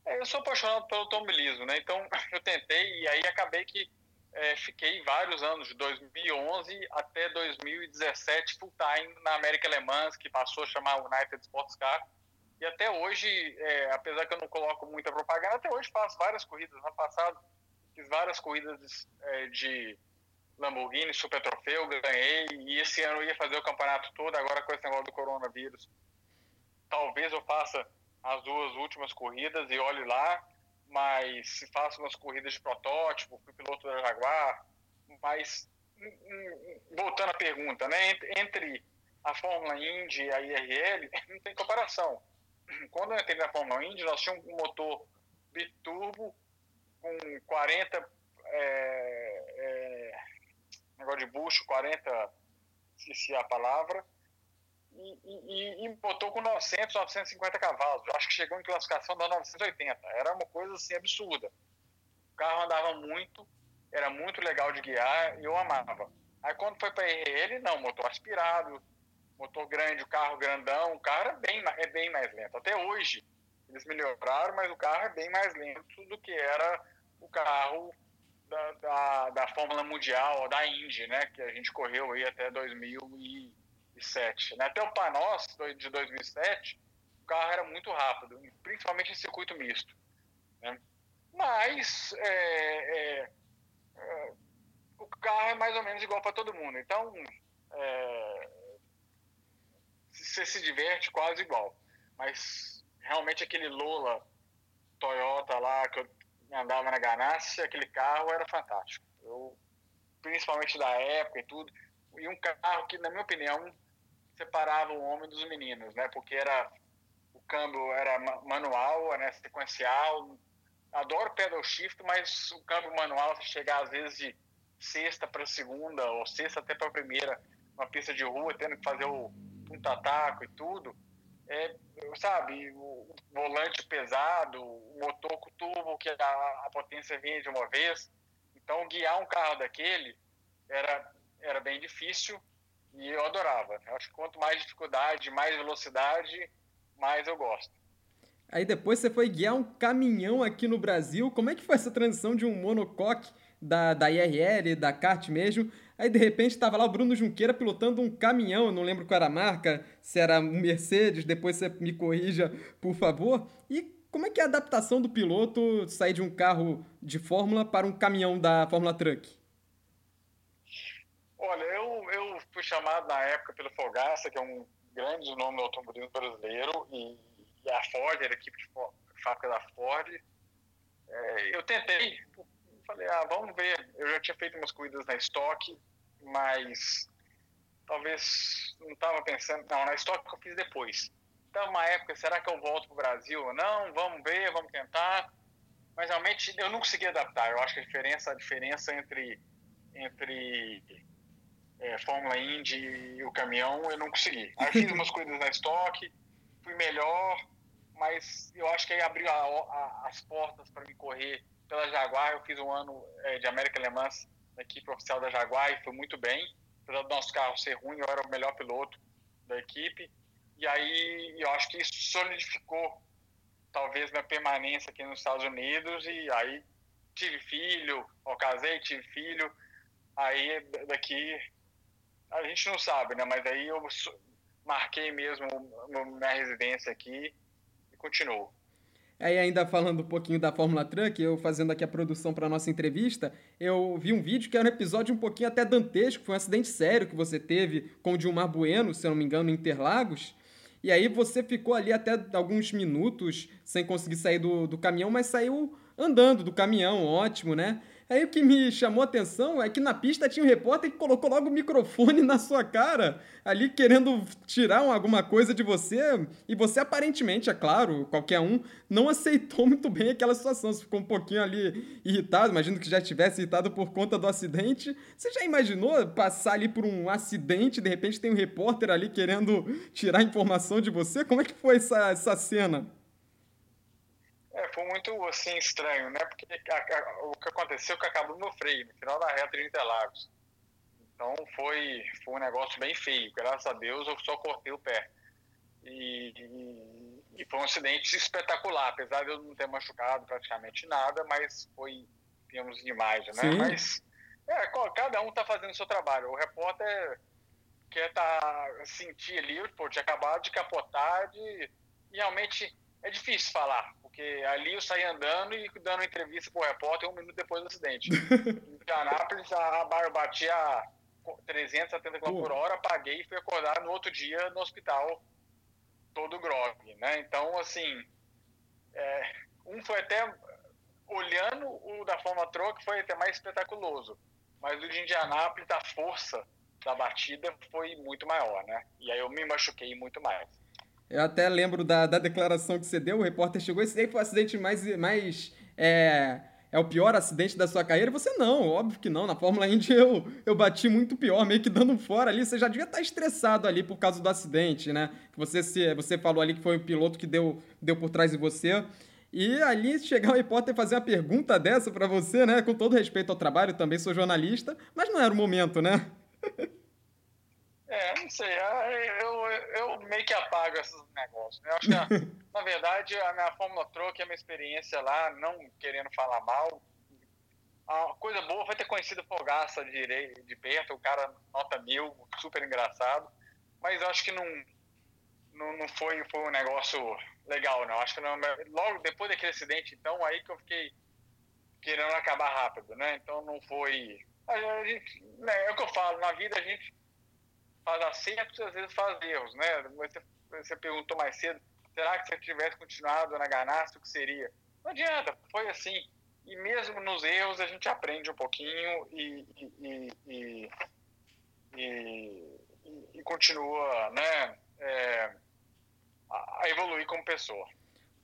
É, eu sou apaixonado pelo automobilismo, né? Então eu tentei e aí acabei que é, fiquei vários anos, de 2011 até 2017, full time na América Le Mans, que passou a chamar United Sports Car. E até hoje, é, apesar que eu não coloco muita propaganda, até hoje faço várias corridas. No passado fiz várias corridas é, de Lamborghini, Super Troféu, ganhei. E esse ano eu ia fazer o campeonato todo, agora com esse negócio do coronavírus. Talvez eu faça as duas últimas corridas e olhe lá mas faço umas corridas de protótipo, fui piloto da Jaguar, mas hum, hum, voltando à pergunta, né, entre a Fórmula Indy e a IRL, não tem comparação. Quando eu entrei na Fórmula Indy, nós tínhamos um motor biturbo com 40 é, é, negócio de bucho, 40, esqueci a palavra, e, e, botou com 900, 950 cavalos. Acho que chegou em classificação da 980. Era uma coisa assim absurda. O carro andava muito, era muito legal de guiar e eu amava. Aí quando foi para RL, não, motor aspirado, motor grande, o carro grandão, o carro é bem, é bem mais lento. Até hoje eles melhoraram, mas o carro é bem mais lento do que era o carro da, da, da Fórmula Mundial, da Indy, né? Que a gente correu aí até 2000 e 2007. Né? Até o Panos de 2007, o carro era muito rápido, principalmente em circuito misto. Né? Mas é, é, é, o carro é mais ou menos igual para todo mundo. Então, é, você se diverte quase igual. Mas realmente aquele Lola Toyota lá que eu andava na Ganassi, aquele carro era fantástico. Eu, principalmente da época e tudo. E um carro que, na minha opinião, separava o homem dos meninos, né? Porque era o câmbio era manual, né? Sequencial. Adoro pedal shift, mas o câmbio manual, se chegar às vezes de sexta para segunda ou sexta até para primeira, uma pista de rua, tendo que fazer o punta-taco e tudo, é, sabe, o volante pesado, o motor com turbo que a, a potência vinha de uma vez. Então, guiar um carro daquele era, era bem difícil e eu adorava. Eu acho que quanto mais dificuldade, mais velocidade, mais eu gosto. Aí depois você foi guiar um caminhão aqui no Brasil. Como é que foi essa transição de um monocoque da, da IRL, da kart mesmo? Aí de repente estava lá o Bruno Junqueira pilotando um caminhão, não lembro qual era a marca, se era um Mercedes, depois você me corrija, por favor. E como é que é a adaptação do piloto sair de um carro de Fórmula para um caminhão da Fórmula Truck? Olha, eu, eu fui chamado na época pelo Fogaça, que é um grande nome do automobilismo brasileiro, e, e a Ford, era a equipe de fábrica da Ford. É, eu tentei, falei, ah, vamos ver. Eu já tinha feito umas corridas na estoque, mas talvez não estava pensando. Não, na estoque eu fiz depois. Então, uma época, será que eu volto para o Brasil? Não, vamos ver, vamos tentar. Mas realmente eu não consegui adaptar. Eu acho que a diferença, a diferença entre, entre é, Fórmula Indy e o caminhão, eu não consegui. Aí fiz umas coisas na estoque, fui melhor, mas eu acho que aí abriu a, a, as portas para me correr pela Jaguar. Eu fiz um ano é, de América Le Mans na equipe oficial da Jaguar e foi muito bem. Apesar do nosso carro ser ruim, eu era o melhor piloto da equipe. E aí eu acho que isso solidificou talvez minha permanência aqui nos Estados Unidos e aí tive filho, ó, casei, tive filho, aí daqui a gente não sabe, né? Mas aí eu marquei mesmo minha residência aqui e continuo. Aí ainda falando um pouquinho da Fórmula Truck, eu fazendo aqui a produção para nossa entrevista, eu vi um vídeo que era um episódio um pouquinho até dantesco, foi um acidente sério que você teve com o Dilmar Bueno, se eu não me engano, em Interlagos. E aí você ficou ali até alguns minutos sem conseguir sair do, do caminhão, mas saiu andando do caminhão, ótimo, né? Aí o que me chamou a atenção é que na pista tinha um repórter que colocou logo o microfone na sua cara, ali querendo tirar alguma coisa de você, e você aparentemente, é claro, qualquer um, não aceitou muito bem aquela situação. Você ficou um pouquinho ali irritado, imagino que já estivesse irritado por conta do acidente. Você já imaginou passar ali por um acidente, de repente tem um repórter ali querendo tirar informação de você? Como é que foi essa, essa cena? É, foi muito assim estranho, né? Porque a, a, o que aconteceu é que acabou no freio, no final da reta de Interlagos. Então foi, foi um negócio bem feio. Graças a Deus eu só cortei o pé. E, e, e, foi um acidente espetacular, apesar de eu não ter machucado praticamente nada, mas foi, temos demais, né? Sim. Mas é, cada um está fazendo o seu trabalho. O repórter quer tá, sentir ali, pô, tinha acabado de capotar, de realmente é difícil falar, porque ali eu saí andando e dando entrevista para o repórter um minuto depois do acidente. em Indianápolis, a barra batia 370 km por hora, paguei e fui acordar no outro dia no hospital todo grog, né? Então, assim, é, um foi até, olhando o da Fórmula Truck, foi até mais espetaculoso, mas o de Indianápolis, a força da batida foi muito maior, né? E aí eu me machuquei muito mais. Eu até lembro da, da declaração que você deu, o repórter chegou, esse daí foi o acidente mais. mais é, é o pior acidente da sua carreira? Você não, óbvio que não. Na Fórmula Indy eu, eu bati muito pior, meio que dando fora ali. Você já devia estar estressado ali por causa do acidente, né? Você, se, você falou ali que foi o piloto que deu, deu por trás de você. E ali chegar o repórter e fazer uma pergunta dessa para você, né? Com todo respeito ao trabalho, também sou jornalista, mas não era o momento, né? É, não sei. É, eu, eu meio que apago esses negócios. Né? Eu acho que, na verdade, a minha Fórmula Truck, a minha experiência lá, não querendo falar mal, a coisa boa foi ter conhecido o Fogaça de, de perto, o cara nota mil, super engraçado, mas eu acho que não, não, não foi, foi um negócio legal, não. Acho que não, logo depois daquele acidente, então, aí que eu fiquei querendo acabar rápido, né? Então não foi. A gente, né, é o que eu falo, na vida a gente faz acertos às vezes faz erros, né? Você, você perguntou mais cedo, será que se eu tivesse continuado na ganância, o que seria? Não adianta, foi assim. E mesmo nos erros a gente aprende um pouquinho e, e, e, e, e continua né, é, a evoluir como pessoa.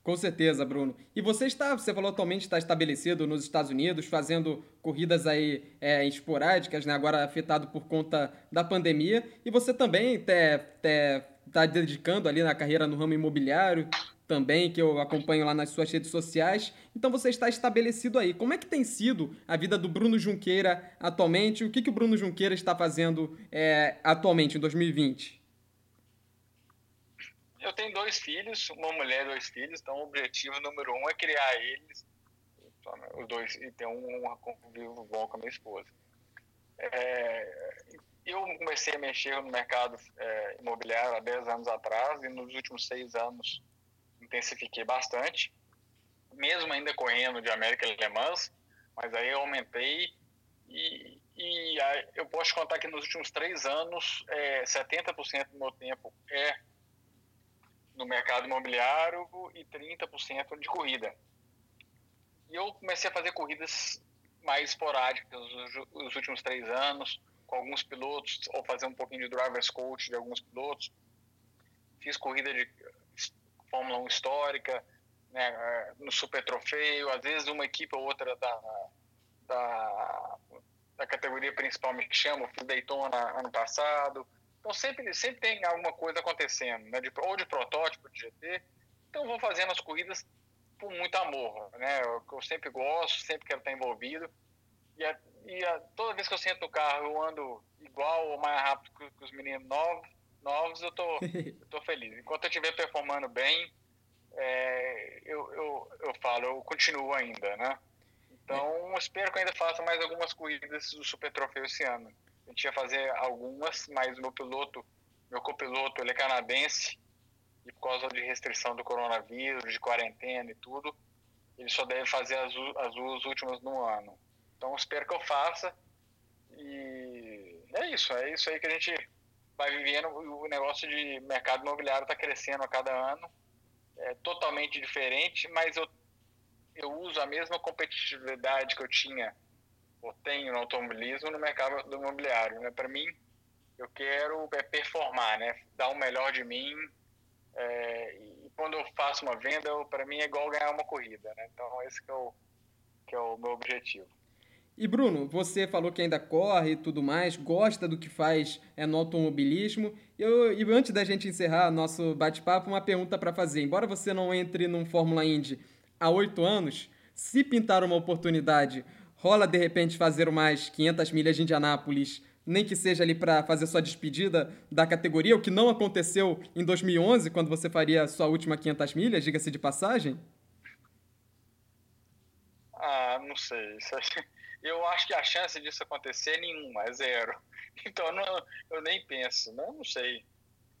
Com certeza, Bruno. E você está, você falou atualmente está estabelecido nos Estados Unidos, fazendo corridas aí é, esporádicas, né? Agora afetado por conta da pandemia. E você também está dedicando ali na carreira no ramo imobiliário, também, que eu acompanho lá nas suas redes sociais. Então você está estabelecido aí. Como é que tem sido a vida do Bruno Junqueira atualmente? O que, que o Bruno Junqueira está fazendo é, atualmente, em 2020? Eu tenho dois filhos, uma mulher e dois filhos, então o objetivo número um é criar eles, os dois, e ter um, um convívio bom com a minha esposa. É, eu comecei a mexer no mercado é, imobiliário há 10 anos atrás e nos últimos seis anos intensifiquei bastante, mesmo ainda correndo de América Le Mans, mas aí eu aumentei e, e eu posso contar que nos últimos três anos, é, 70% do meu tempo é no mercado imobiliário e 30% de corrida. E eu comecei a fazer corridas mais esporádicas nos últimos três anos, com alguns pilotos, ou fazer um pouquinho de driver's coach de alguns pilotos. Fiz corrida de Fórmula 1 histórica, né, no Super Trofeio, às vezes uma equipe ou outra da, da, da categoria principal me chama, fiz Daytona ano passado, então sempre, sempre tem alguma coisa acontecendo, né? De, ou de protótipo de GT. Então vou fazendo as corridas por muito amor, né? Eu, eu sempre gosto, sempre quero estar envolvido. E é, e a, toda vez que eu sento no carro eu ando igual ou mais rápido que, que os meninos novos, novos eu tô, eu tô feliz. Enquanto eu estiver performando bem, é, eu, eu, eu falo, eu continuo ainda, né? Então, espero que eu ainda faça mais algumas corridas do Super Troféu esse ano. A gente ia fazer algumas, mas o meu piloto, meu copiloto, ele é canadense, e por causa de restrição do coronavírus, de quarentena e tudo, ele só deve fazer as, as duas últimas no ano. Então, espero que eu faça. E é isso, é isso aí que a gente vai vivendo. O negócio de mercado imobiliário está crescendo a cada ano. É totalmente diferente, mas eu, eu uso a mesma competitividade que eu tinha ou tenho no automobilismo no mercado do imobiliário. Né? Para mim, eu quero é, performar, né? dar o melhor de mim, é, e quando eu faço uma venda, para mim é igual ganhar uma corrida, né? Então esse que é o, que é o meu objetivo. E Bruno, você falou que ainda corre e tudo mais, gosta do que faz é, no automobilismo. Eu, e antes da gente encerrar nosso bate-papo, uma pergunta para fazer. Embora você não entre num Fórmula Indy há oito anos, se pintar uma oportunidade, rola de repente fazer umas 500 milhas de Indianápolis nem que seja ali para fazer sua despedida da categoria, o que não aconteceu em 2011, quando você faria sua última 500 milhas, diga-se de passagem? Ah, não sei. Eu acho que a chance disso acontecer é nenhuma, é zero. Então não, eu nem penso, não, não sei.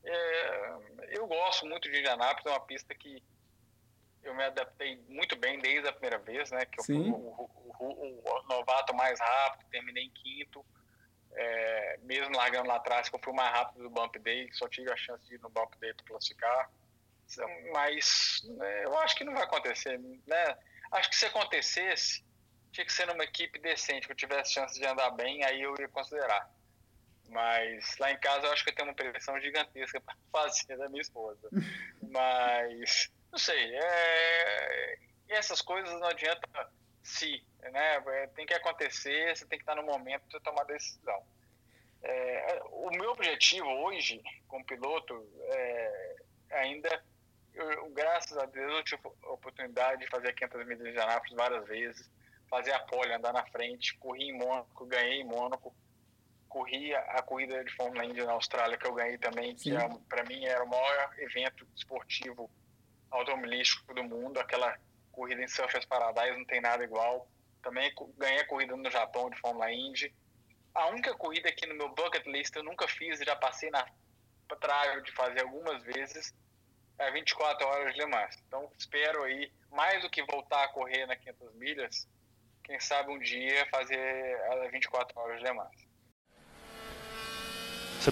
É, eu gosto muito de Indianápolis, é uma pista que eu me adaptei muito bem desde a primeira vez, né? Que eu Sim. fui o, o, o, novato mais rápido, terminei em quinto é, mesmo largando lá atrás, que eu fui mais rápido do Bump Day, só tive a chance de ir no Bump Day para classificar. Mas né, eu acho que não vai acontecer. Né? Acho que se acontecesse, tinha que ser numa equipe decente, que eu tivesse chance de andar bem, aí eu ia considerar. Mas lá em casa eu acho que eu tenho uma pressão gigantesca para fazer da minha esposa. Mas, não sei, é... essas coisas não adianta se, né? É, tem que acontecer, você tem que estar no momento de tomar decisão. É, o meu objetivo hoje, como piloto, é, ainda, eu, graças a Deus, eu tive a oportunidade de fazer 500 milhas de Anápolis várias vezes, fazer a pole, andar na frente, corri em Mônaco, ganhei em Mônaco, corri a, corrida de Fórmula Indy na Austrália, que eu ganhei também, Sim. que é, para mim era o maior evento esportivo automobilístico do mundo, aquela corrida em Surfers Paradise não tem nada igual. Também ganhei a corrida no Japão de Fórmula Indy. A única corrida aqui no meu bucket list eu nunca fiz, já passei na trave de fazer algumas vezes, é 24 horas de Le Mans. Então espero aí, mais do que voltar a correr na 500 milhas, quem sabe um dia fazer a 24 horas de Le Mans.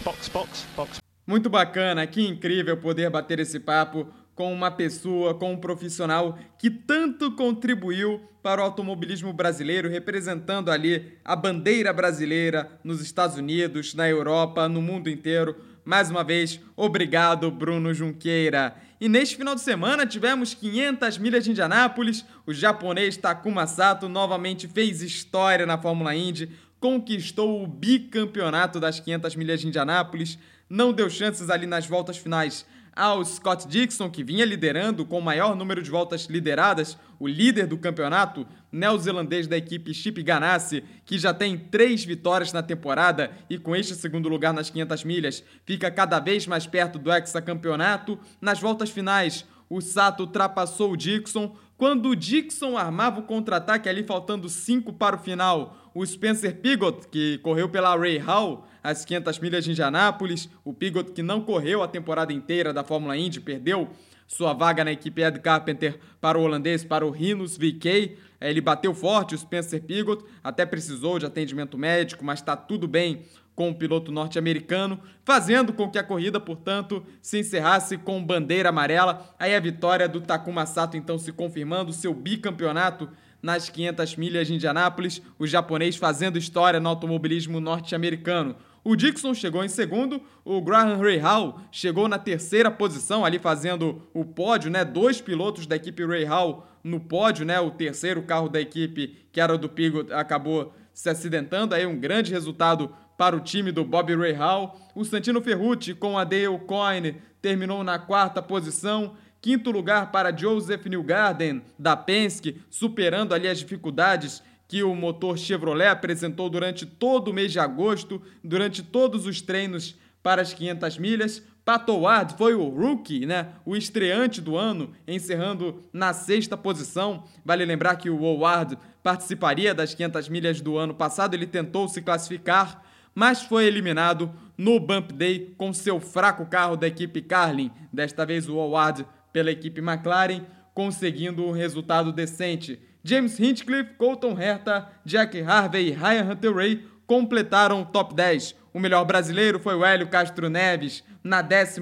Box, box, box. Muito bacana, que incrível poder bater esse papo com uma pessoa, com um profissional que tanto contribuiu para o automobilismo brasileiro, representando ali a bandeira brasileira nos Estados Unidos, na Europa, no mundo inteiro. Mais uma vez, obrigado, Bruno Junqueira. E neste final de semana tivemos 500 milhas de Indianápolis. O japonês Takuma Sato novamente fez história na Fórmula Indy, conquistou o bicampeonato das 500 milhas de Indianápolis, não deu chances ali nas voltas finais ao Scott Dixon, que vinha liderando com o maior número de voltas lideradas, o líder do campeonato, neozelandês da equipe Chip Ganassi, que já tem três vitórias na temporada e com este segundo lugar nas 500 milhas, fica cada vez mais perto do hexacampeonato. Nas voltas finais, o Sato ultrapassou o Dixon. Quando o Dixon armava o contra-ataque ali faltando cinco para o final, o Spencer Pigot, que correu pela Ray Hall, as 500 milhas de Indianápolis, o Pigot que não correu a temporada inteira da Fórmula Indy, perdeu sua vaga na equipe Ed Carpenter para o holandês, para o Rinos VK. Ele bateu forte, o Spencer Pigot, até precisou de atendimento médico, mas está tudo bem com o piloto norte-americano, fazendo com que a corrida, portanto, se encerrasse com bandeira amarela. Aí a vitória do Takuma Sato, então, se confirmando seu bicampeonato nas 500 milhas de Indianápolis, o japonês fazendo história no automobilismo norte-americano. O Dixon chegou em segundo, o Graham Rahal chegou na terceira posição, ali fazendo o pódio, né? Dois pilotos da equipe Rahal no pódio, né? O terceiro carro da equipe, que era do Pigot, acabou se acidentando. Aí um grande resultado para o time do Bob Rahal. O Santino Ferrucci com a Dale Coyne terminou na quarta posição. Quinto lugar para Joseph Newgarden, da Penske, superando ali as dificuldades que o motor Chevrolet apresentou durante todo o mês de agosto, durante todos os treinos para as 500 milhas. Pato Ward foi o rookie, né? O estreante do ano, encerrando na sexta posição. Vale lembrar que o Howard participaria das 500 milhas do ano passado, ele tentou se classificar, mas foi eliminado no Bump Day com seu fraco carro da equipe Carlin. Desta vez o Howard pela equipe McLaren, conseguindo um resultado decente. James Hinchcliffe, Colton Herta, Jack Harvey e Ryan Hunter-Ray completaram o top 10. O melhor brasileiro foi o Hélio Castro Neves, na 11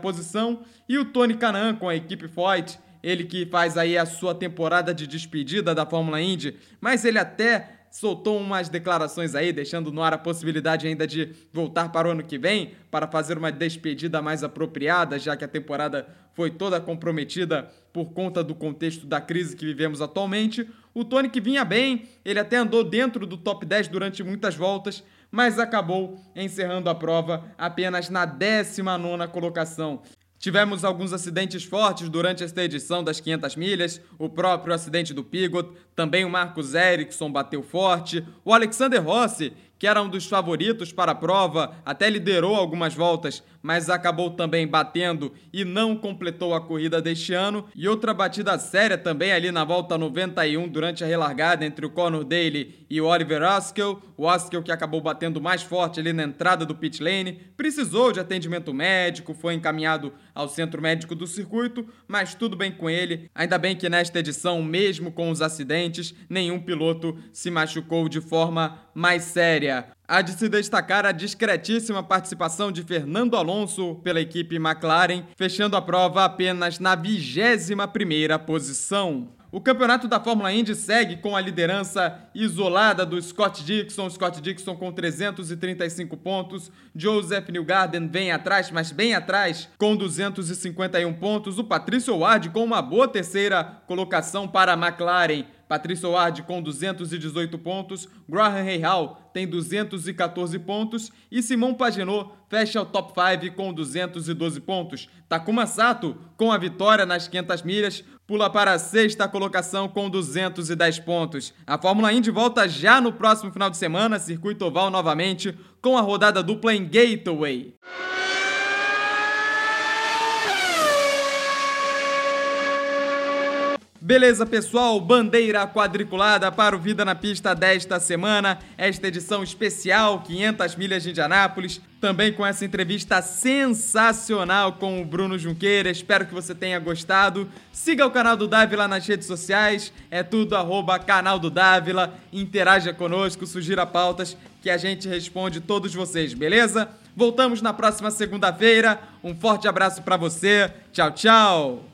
posição, e o Tony Canaan com a equipe Foyt, ele que faz aí a sua temporada de despedida da Fórmula Indy, mas ele até soltou umas declarações aí, deixando no ar a possibilidade ainda de voltar para o ano que vem para fazer uma despedida mais apropriada, já que a temporada foi toda comprometida por conta do contexto da crise que vivemos atualmente. O Tony que vinha bem, ele até andou dentro do top 10 durante muitas voltas, mas acabou encerrando a prova apenas na 19ª colocação. Tivemos alguns acidentes fortes durante esta edição das 500 milhas, o próprio acidente do Pigot, também o Marcos Ericsson bateu forte, o Alexander Rossi, que era um dos favoritos para a prova, até liderou algumas voltas, mas acabou também batendo e não completou a corrida deste ano. E outra batida séria também ali na volta 91 durante a relargada entre o Conor Daly e o Oliver Askew. O Askew que acabou batendo mais forte ali na entrada do pit lane, precisou de atendimento médico, foi encaminhado ao centro médico do circuito, mas tudo bem com ele. Ainda bem que nesta edição, mesmo com os acidentes, nenhum piloto se machucou de forma mais séria. Há de se destacar a discretíssima participação de Fernando Alonso pela equipe McLaren, fechando a prova apenas na 21ª posição. O campeonato da Fórmula Indy segue com a liderança isolada do Scott Dixon, Scott Dixon com 335 pontos, Joseph Newgarden vem atrás, mas bem atrás, com 251 pontos, o Patrício Ward com uma boa terceira colocação para a McLaren, Patrício Ward com 218 pontos, Graham Rahal tem 214 pontos e Simão Paginot fecha o top 5 com 212 pontos. Takuma Sato, com a vitória nas 500 milhas, pula para a sexta colocação com 210 pontos. A Fórmula Indy volta já no próximo final de semana, circuito oval novamente, com a rodada dupla em Gateway. Beleza, pessoal? Bandeira quadriculada para o Vida na Pista desta semana. Esta edição especial, 500 milhas de Indianápolis. Também com essa entrevista sensacional com o Bruno Junqueira. Espero que você tenha gostado. Siga o canal do Dávila nas redes sociais. É tudo arroba canal do Dávila. Interaja conosco, sugira pautas que a gente responde todos vocês, beleza? Voltamos na próxima segunda-feira. Um forte abraço para você. Tchau, tchau.